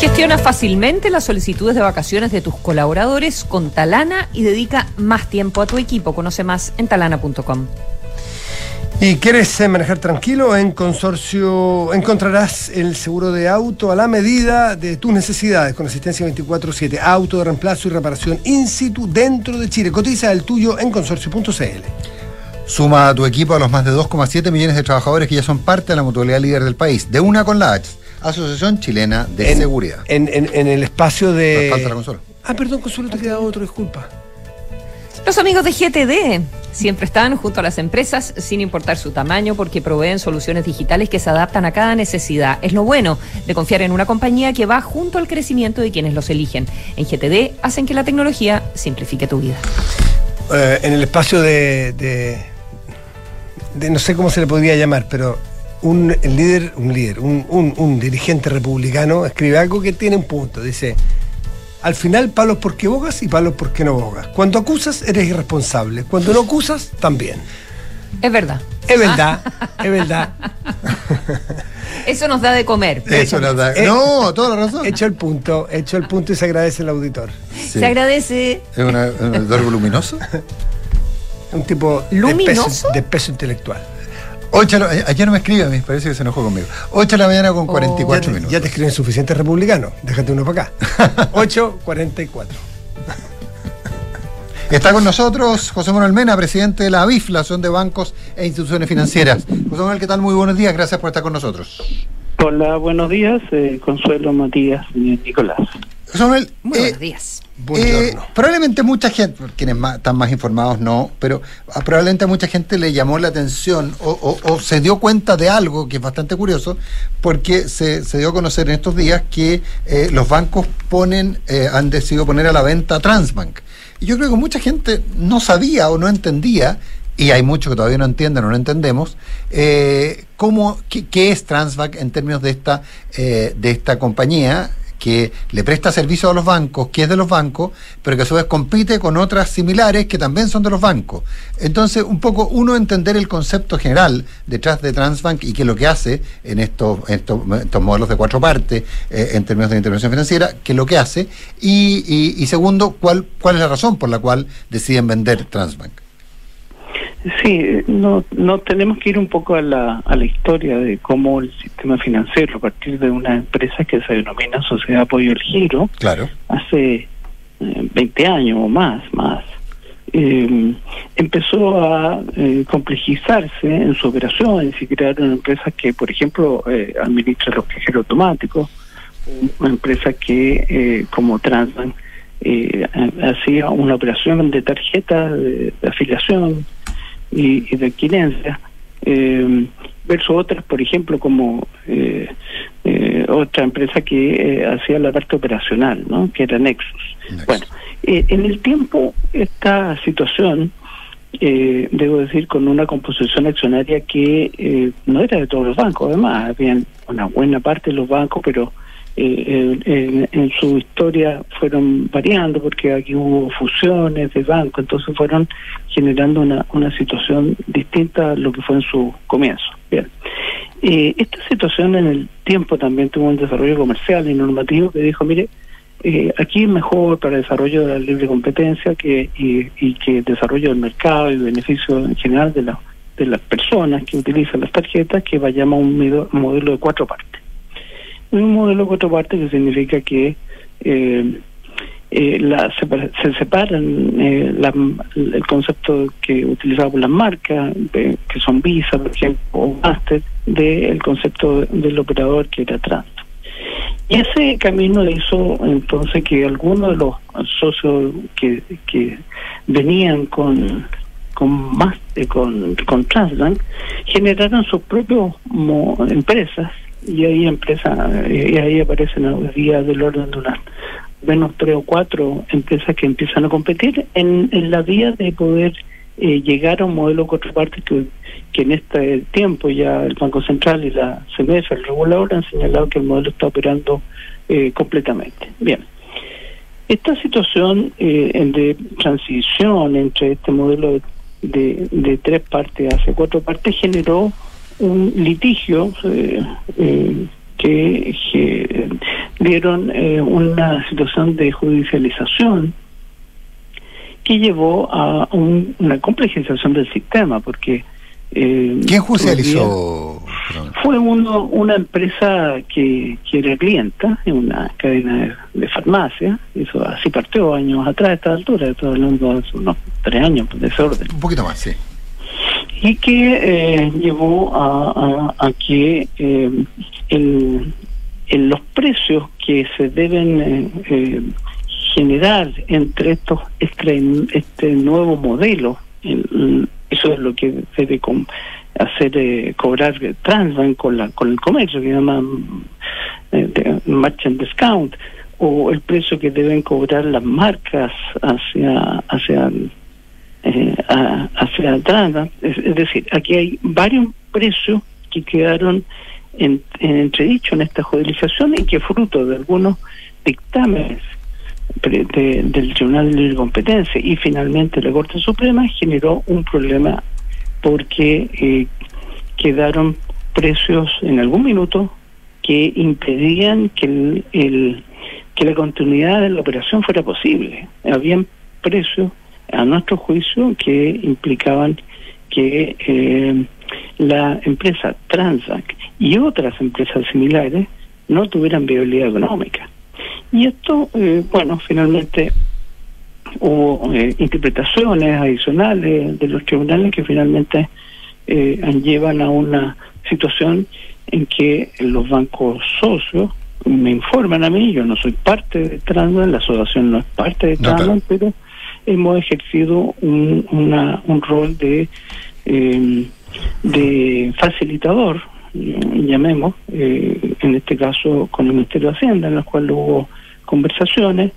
Gestiona fácilmente las solicitudes de vacaciones de tus colaboradores con Talana y dedica más tiempo a tu equipo. Conoce más en talana.com. ¿Y quieres eh, manejar tranquilo? En Consorcio encontrarás el seguro de auto a la medida de tus necesidades con asistencia 24-7, auto de reemplazo y reparación in situ dentro de Chile. Cotiza el tuyo en consorcio.cl. Suma a tu equipo a los más de 2,7 millones de trabajadores que ya son parte de la mutualidad líder del país. De una con la H, Asociación Chilena de En- Seguridad. En, en- en el espacio de. Falta la consola. Ah, perdón, Consuelo, te queda otro, disculpa. Los amigos de GTD siempre están junto a las empresas sin importar su tamaño porque proveen soluciones digitales que se adaptan a cada necesidad. Es lo bueno de confiar en una compañía que va junto al crecimiento de quienes los eligen. En GTD hacen que la tecnología simplifique tu vida. Eh, en el espacio de, de, de- no sé cómo se le podría llamar, pero un líder, un líder, un, un- un dirigente republicano escribe algo que tiene un punto. Dice, al final palos porque bogas y palos porque no bogas. Cuando acusas eres irresponsable, cuando no acusas también. Es verdad. Es verdad, es verdad. Eso nos da de comer. Eso nos da- No, toda la razón. Hecho el punto, hecho el punto y se agradece el auditor. Sí. Se agradece. ¿Es una- un auditor luminoso? Un tipo de ¿Luminoso? peso, de peso intelectual. Ocho, de la- ayer no me escribe a mí, parece que se enojó conmigo. 8 de la mañana con 44 ya te, minutos. Ya te escriben suficientes republicanos. Déjate uno para acá. 8.44. Está con nosotros José Manuel Mena, presidente de la ABIF, la Asociación de Bancos e Instituciones Financieras. José Manuel, ¿qué tal? Muy buenos días, gracias por estar con nosotros. Hola, buenos días, eh, Consuelo, Matías y Nicolás. José Manuel, Muy eh, buenos días. Eh, probablemente mucha gente, quienes más- están más informados no, pero probablemente a mucha gente le llamó la atención o, o- o se dio cuenta de algo que es bastante curioso, porque se, se dio a conocer en estos días que eh, los bancos ponen, eh, han decidido poner a la venta Transbank. Y yo creo que mucha gente no sabía o no entendía, y hay muchos que todavía no entienden o no entendemos, eh, cómo, qué, qué es Transbank en términos de esta, de esta compañía que le presta servicio a los bancos, que es de los bancos, pero que a su vez compite con otras similares que también son de los bancos. Entonces, un poco uno entender el concepto general detrás de Transbank y qué es lo que hace en estos, estos, estos modelos de cuatro partes eh, en términos de intervención financiera, qué es lo que hace, y, y- y segundo, cuál, cuál es la razón por la cual deciden vender Transbank. Sí, no, no tenemos que ir un poco a la, a la historia de cómo el sistema financiero, a partir de una empresa que se denomina Sociedad Apoyo el Giro, Claro. hace eh, 20 años o más, más, eh, empezó a eh, complejizarse en su operación y se crearon empresas que, por ejemplo, eh, administran los cajeros automáticos, una empresa que, eh, como Transbank, eh, ha- hacía una operación de tarjeta de, de afiliación y, y de adquirencia, eh, versus otras, por ejemplo, como eh, eh, otra empresa que eh, hacía la parte operacional, ¿no? que era Nexus. Bueno, eh, en el tiempo esta situación, debo decir, con una composición accionaria que eh, no era de todos los bancos, además, habían una buena parte de los bancos, pero eh, en, su historia fueron variando porque aquí hubo fusiones de bancos, entonces fueron generando una, una situación distinta a lo que fue en su comienzo. Bien. Eh, esta situación en el tiempo también tuvo un desarrollo comercial y normativo que dijo, mire, eh, aquí es mejor para el desarrollo de la libre competencia que y, que el desarrollo del mercado y beneficio en general de, la, de las personas que utilizan las tarjetas que vayamos a un modelo de cuatro partes. Un modelo de cuatro partes que significa que eh, eh, la se separan eh, el concepto que utilizaba por las marcas, de- que son Visa, por ejemplo, o Master, del concepto del operador que era Trans. Y ese camino hizo entonces que algunos de los socios que, que venían con con más con, con Transbank generaron sus propias empresas y ahí empresa y ahí aparecen hoy día del orden de unas menos tres o cuatro empresas que empiezan a competir en, en la vía de poder eh, llegar a un modelo contraparte que, que en este tiempo ya el Banco Central y la CMF, el regulador, han señalado que el modelo está operando eh, completamente. Bien. Esta situación eh, de transición entre este modelo de, de tres partes hacia cuatro partes generó un litigio eh, eh, que, que, dieron eh, una situación de judicialización que llevó a un, una complejización del sistema, porque... Eh, ¿Quién judicializó? Fue uno, una empresa que, que era clienta en una cadena de, de, farmacia, eso así partió años atrás a esta altura, estoy hablando de unos tres años de ese orden. Un poquito más, sí y que eh, llevó a, a, que eh, el, en los precios que se deben eh, eh generar entre estos este, este nuevo modelo el, eso es lo que debe hacer eh, cobrar Transbank con la con el comercio que llama eh, merchant discount o el precio que deben cobrar las marcas hacia hacia eh, a, hacia atrás. Es, decir, aquí hay varios precios que quedaron en, en en esta judicialización y que fruto de algunos dictámenes de, de, del Tribunal de Competencia y finalmente la Corte Suprema generó un problema porque eh, quedaron precios en algún minuto que impedían que el, el que la continuidad de la operación fuera posible. Habían precios a nuestro juicio que implicaban que eh, la empresa Transac y otras empresas similares no tuvieran viabilidad económica. Y esto, eh, bueno, finalmente hubo eh, interpretaciones adicionales de los tribunales que finalmente eh, llevan a una situación en que los bancos socios me informan a mí, yo no soy parte de Transbank, la asociación no es parte de Transbank, no, pero hemos ejercido un, una, un rol de, eh, de facilitador, llamemos, eh, en este caso con el Ministerio de Hacienda, en el cual hubo conversaciones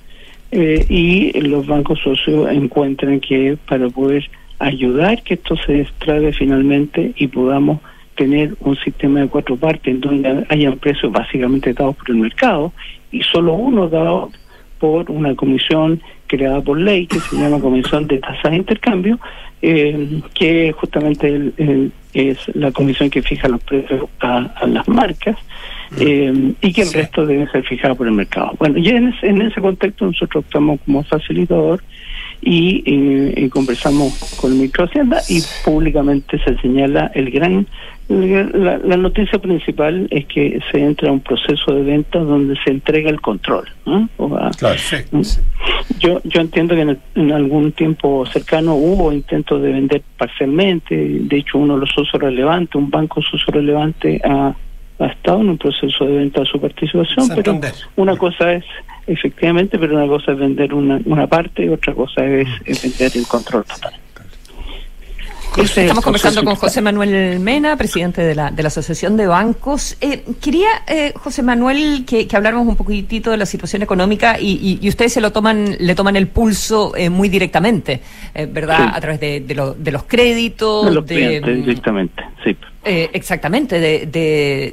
eh, y los bancos socios encuentran que para poder ayudar que esto se extrae finalmente y podamos tener un sistema de cuatro partes en donde hayan precios básicamente dados por el mercado y solo uno dado por una comisión creada por ley que se llama Comisión de Tasas de Intercambio, eh, que justamente el, el, es la comisión que fija los precios a, a las marcas eh, y que el sí. resto debe ser fijado por el mercado. Bueno, y en ese, en ese contexto nosotros estamos como facilitador y, eh, y conversamos con el Hacienda y públicamente se señala el gran la, la, noticia principal es que se entra a un proceso de venta donde se entrega el control. ¿no? O a, claro, sí, sí. Yo, yo entiendo que en, el, en, algún tiempo cercano hubo intentos de vender parcialmente. De hecho, uno de los socios relevantes, un banco socio relevante, ha, ha estado en un proceso de venta de su participación. Santander. Pero una cosa es, efectivamente, pero una cosa es vender una, una parte y otra cosa es, es vender el control total. Estamos conversando con José Manuel Mena, presidente de la, de la Asociación de Bancos. Eh, quería, eh, José Manuel, que, que, habláramos un poquitito de la situación económica y, y, y ustedes se lo toman, le toman el pulso eh, muy directamente, eh, ¿verdad? Sí. A través de, de, lo, de, los créditos. De los mm, directamente, sí. Eh, exactamente, de,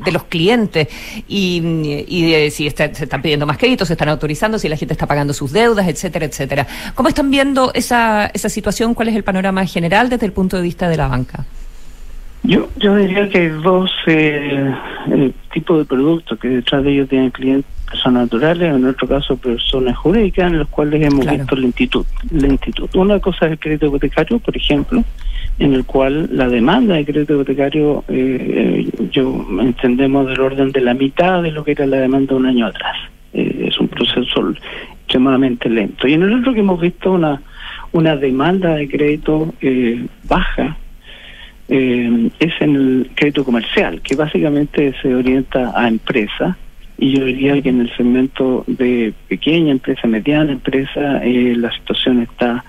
de, los clientes y, y de si está, se están pidiendo más créditos, se están autorizando, si la gente está pagando sus deudas, etcétera, etcétera. ¿Cómo están viendo esa, esa situación? ¿Cuál es el panorama general desde el punto de vista de la banca? Yo, yo diría que hay dos eh, tipos de productos que detrás de ellos tienen clientes personas naturales, en nuestro caso personas jurídicas, en los cuales hemos claro. visto lentitud, lentitud. Una cosa es el crédito hipotecario, por ejemplo, en el cual la demanda de crédito hipotecario, eh, yo entendemos del orden de la mitad de lo que era la demanda un año atrás. Eh, es un proceso extremadamente lento. Y en el otro que hemos visto una, una demanda de crédito eh, baja, eh, es en el crédito comercial, que básicamente se orienta a empresas. Y yo diría que en el segmento de pequeña empresa, mediana empresa, eh, la situación está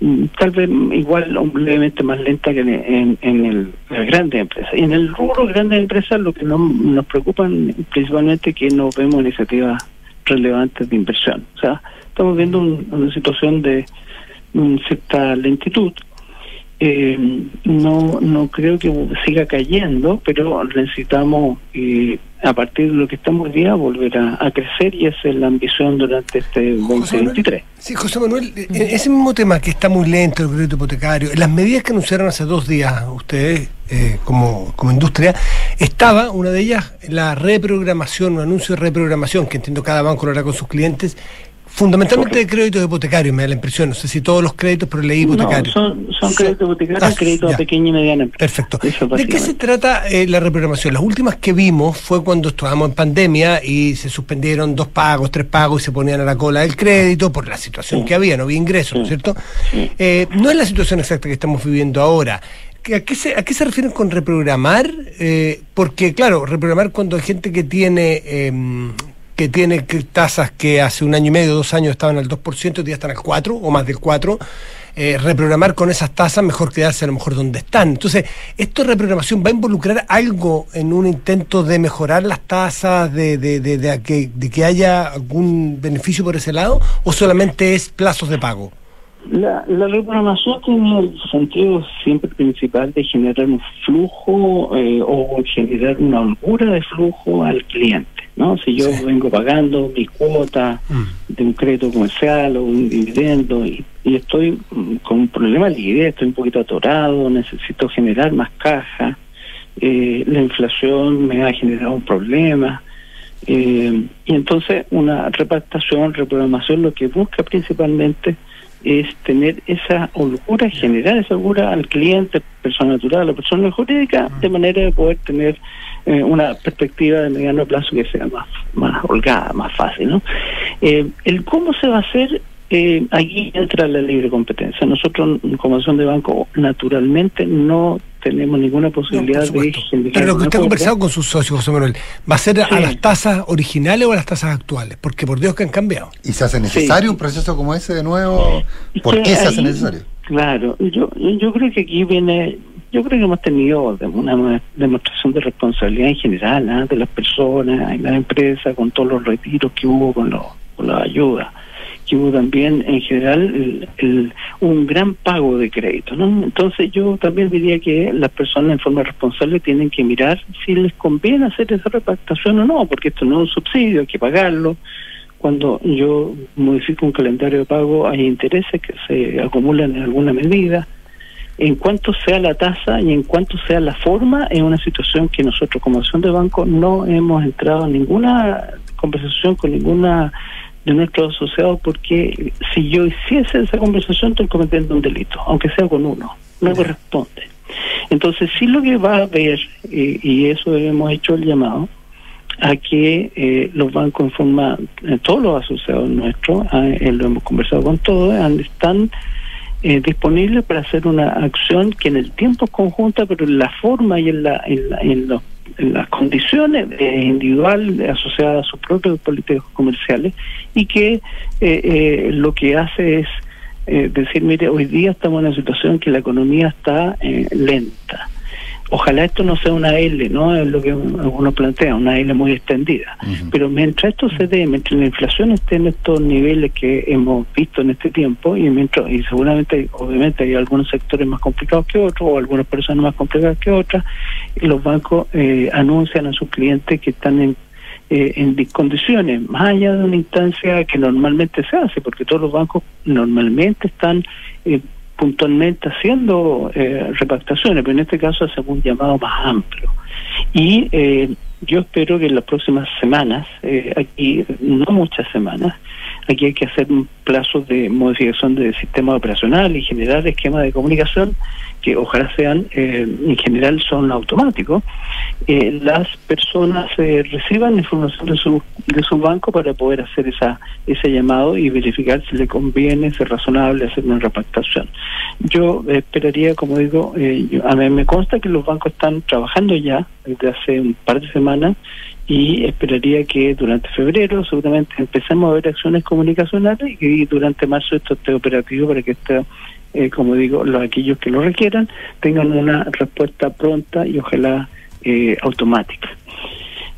mm, tal vez igual o levemente más lenta que en, en, en el, las grandes empresas. Y en el rubro grandes empresas lo que no, nos preocupan principalmente es que no vemos iniciativas relevantes de inversión. O sea, estamos viendo un- una situación de cierta lentitud. Eh, no no creo que siga cayendo, pero necesitamos, eh, a partir de lo que estamos hoy día, volver a, a crecer y esa es la ambición durante este 2023. Sí, José Manuel, eh, ese mismo tema que está muy lento, el crédito hipotecario, las medidas que anunciaron hace dos días ustedes eh, como, como industria, estaba una de ellas la reprogramación, un anuncio de reprogramación que entiendo cada banco lo hará con sus clientes, fundamentalmente de créditos hipotecarios, me da la impresión, no sé si todos los créditos, pero leí No, hipotecarios. son, son créditos hipotecarios, Ah, créditos a pequeña y mediana empresa. Perfecto. Eso ¿De qué se trata eh, la reprogramación? Las últimas que vimos fue cuando estábamos en pandemia y se suspendieron dos pagos, tres pagos y se ponían a la cola del crédito por la situación que había, no había ingresos, ¿no es cierto? Eh, no es la situación exacta que estamos viviendo ahora. ¿Qué- ¿A qué se, a qué se refieren con reprogramar? Eh, porque, claro, reprogramar cuando hay gente que tiene... que tiene tasas que hace un año y medio, dos años estaban al 2%, hoy día están al 4 o más del 4, eh, reprogramar con esas tasas, mejor quedarse a lo mejor donde están. Entonces, ¿esto de reprogramación va a involucrar algo en un intento de mejorar las tasas, de, de, de, de que, que haya algún beneficio por ese lado, o solamente es plazos de pago? La, la reprogramación tiene el sentido siempre principal de generar un flujo eh, o generar una holgura de flujo al cliente. ¿No? Si yo vengo pagando mi cuota de un crédito comercial o un dividendo y, y estoy mm, con un problema de liquidez, estoy un poquito atorado, necesito generar más caja, eh, la inflación me ha generado un problema. Eh, y entonces una repactación, reprogramación, lo que busca principalmente es tener esa holgura, generar esa holgura al cliente, persona natural, a la persona jurídica, de manera de poder tener eh, una perspectiva de mediano plazo que sea más, más holgada, más fácil. ¿no? Eh, el cómo se va a hacer, eh, aquí entra la libre competencia. Nosotros, como acción de banco, naturalmente no tenemos ninguna posibilidad de generar Pero lo que usted ha conversado con sus socios, José Manuel, ¿va a ser a las tasas originales o a las tasas actuales? Porque por Dios que han cambiado. ¿Y se hace necesario un proceso como ese de nuevo? ¿Por qué se hace ahí- necesario? Claro, yo, yo creo que aquí viene, yo creo que hemos tenido una demostración de responsabilidad en general ¿ah? de las personas, en las empresas, con todos los retiros que hubo con, los con la ayuda, que hubo también en general el- un gran pago de crédito. ¿no? Entonces yo también diría que las personas en forma responsable tienen que mirar si les conviene hacer esa repactación o no, porque esto no es un subsidio, hay que pagarlo cuando yo modifico un calendario de pago hay intereses que se acumulan en alguna medida. En cuanto sea la tasa y en cuanto sea la forma, es una situación que nosotros como acción de banco no hemos entrado en ninguna conversación con ninguna de nuestros asociados porque si yo hiciese esa conversación estoy cometiendo un delito, aunque sea con uno, no corresponde. Entonces sí lo que va a haber, eh, y eso hemos hecho el llamado, a que eh, los bancos en forma, eh, todos los asociados nuestros, ah, eh, lo hemos conversado con todos, están eh, disponibles para hacer una acción que en el tiempo es conjunta, pero en la forma y en, la, en, los- las condiciones eh, individual eh, asociadas a sus propios políticos comerciales y que eh, eh, lo que hace es eh, decir, mire, hoy día estamos en una situación que la economía está eh, lenta. Ojalá esto no sea una L, ¿no? Es lo que algunos plantean, una L muy extendida. Pero mientras esto se dé, mientras la inflación esté en estos niveles que hemos visto en este tiempo, y mientras y seguramente, obviamente, hay algunos sectores más complicados que otros, o algunas personas más complicadas que otras, y los bancos eh, anuncian a sus clientes que están en eh, en discondiciones, más allá de una instancia que normalmente se hace, porque todos los bancos normalmente están eh, puntualmente haciendo eh, repactaciones, pero en este caso hacemos un llamado más amplio. Y eh, yo espero que en las próximas semanas, eh, aquí no muchas semanas, aquí hay que hacer un plazo de modificación del sistema operacional y generar esquemas de comunicación que ojalá sean, eh, en general son automáticos, eh, las personas eh, reciban información de su, de su banco para poder hacer esa ese llamado y verificar si le conviene, si es razonable hacer una repactación. Yo esperaría, como digo, eh, a mí me consta que los bancos están trabajando ya desde hace un par de semanas y esperaría que durante febrero seguramente empecemos a ver acciones comunicacionales y que durante marzo esto esté operativo para que esta eh, como digo, los aquellos que lo requieran tengan una respuesta pronta y ojalá eh, automática.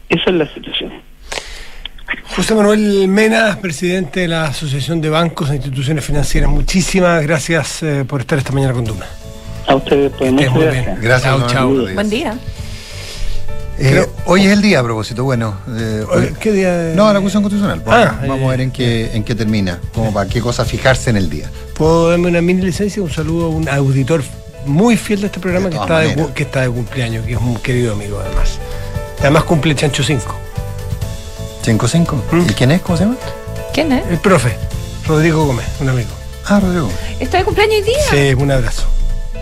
Esa es la situación. José Manuel Mena, presidente de la Asociación de Bancos e Instituciones Financieras, muchísimas gracias eh, por estar esta mañana con Duna. A ustedes, pues, muchas muy bien. gracias. Gracias, Chao. Buen día. Eh, hoy es el día a propósito, bueno. eh, hoy- ¿Qué día? de- No, la acusación constitucional. pues, Ah, vamos a ver en qué, en qué termina, como para qué cosa fijarse en el día. ¿Puedo darme una mini licencia? Un saludo a un auditor muy fiel de este programa De que está, de, que está de cumpleaños, que es un querido amigo además. Además cumple Chancho 5. 5-5. ¿Y quién es? ¿Cómo se llama? ¿Quién es? El profe, Rodrigo Gómez, un amigo. Ah, Rodrigo. ¿Está de cumpleaños hoy día? Sí, un abrazo.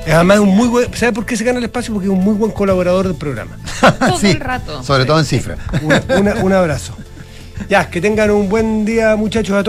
Es además un muy buen. ¿Sabe por qué se gana el espacio? Porque es un muy buen colaborador del programa. Todo Sí, el rato. Sobre todo en cifra. Un, una- un abrazo. Ya, que tengan un buen día, muchachos, a todos.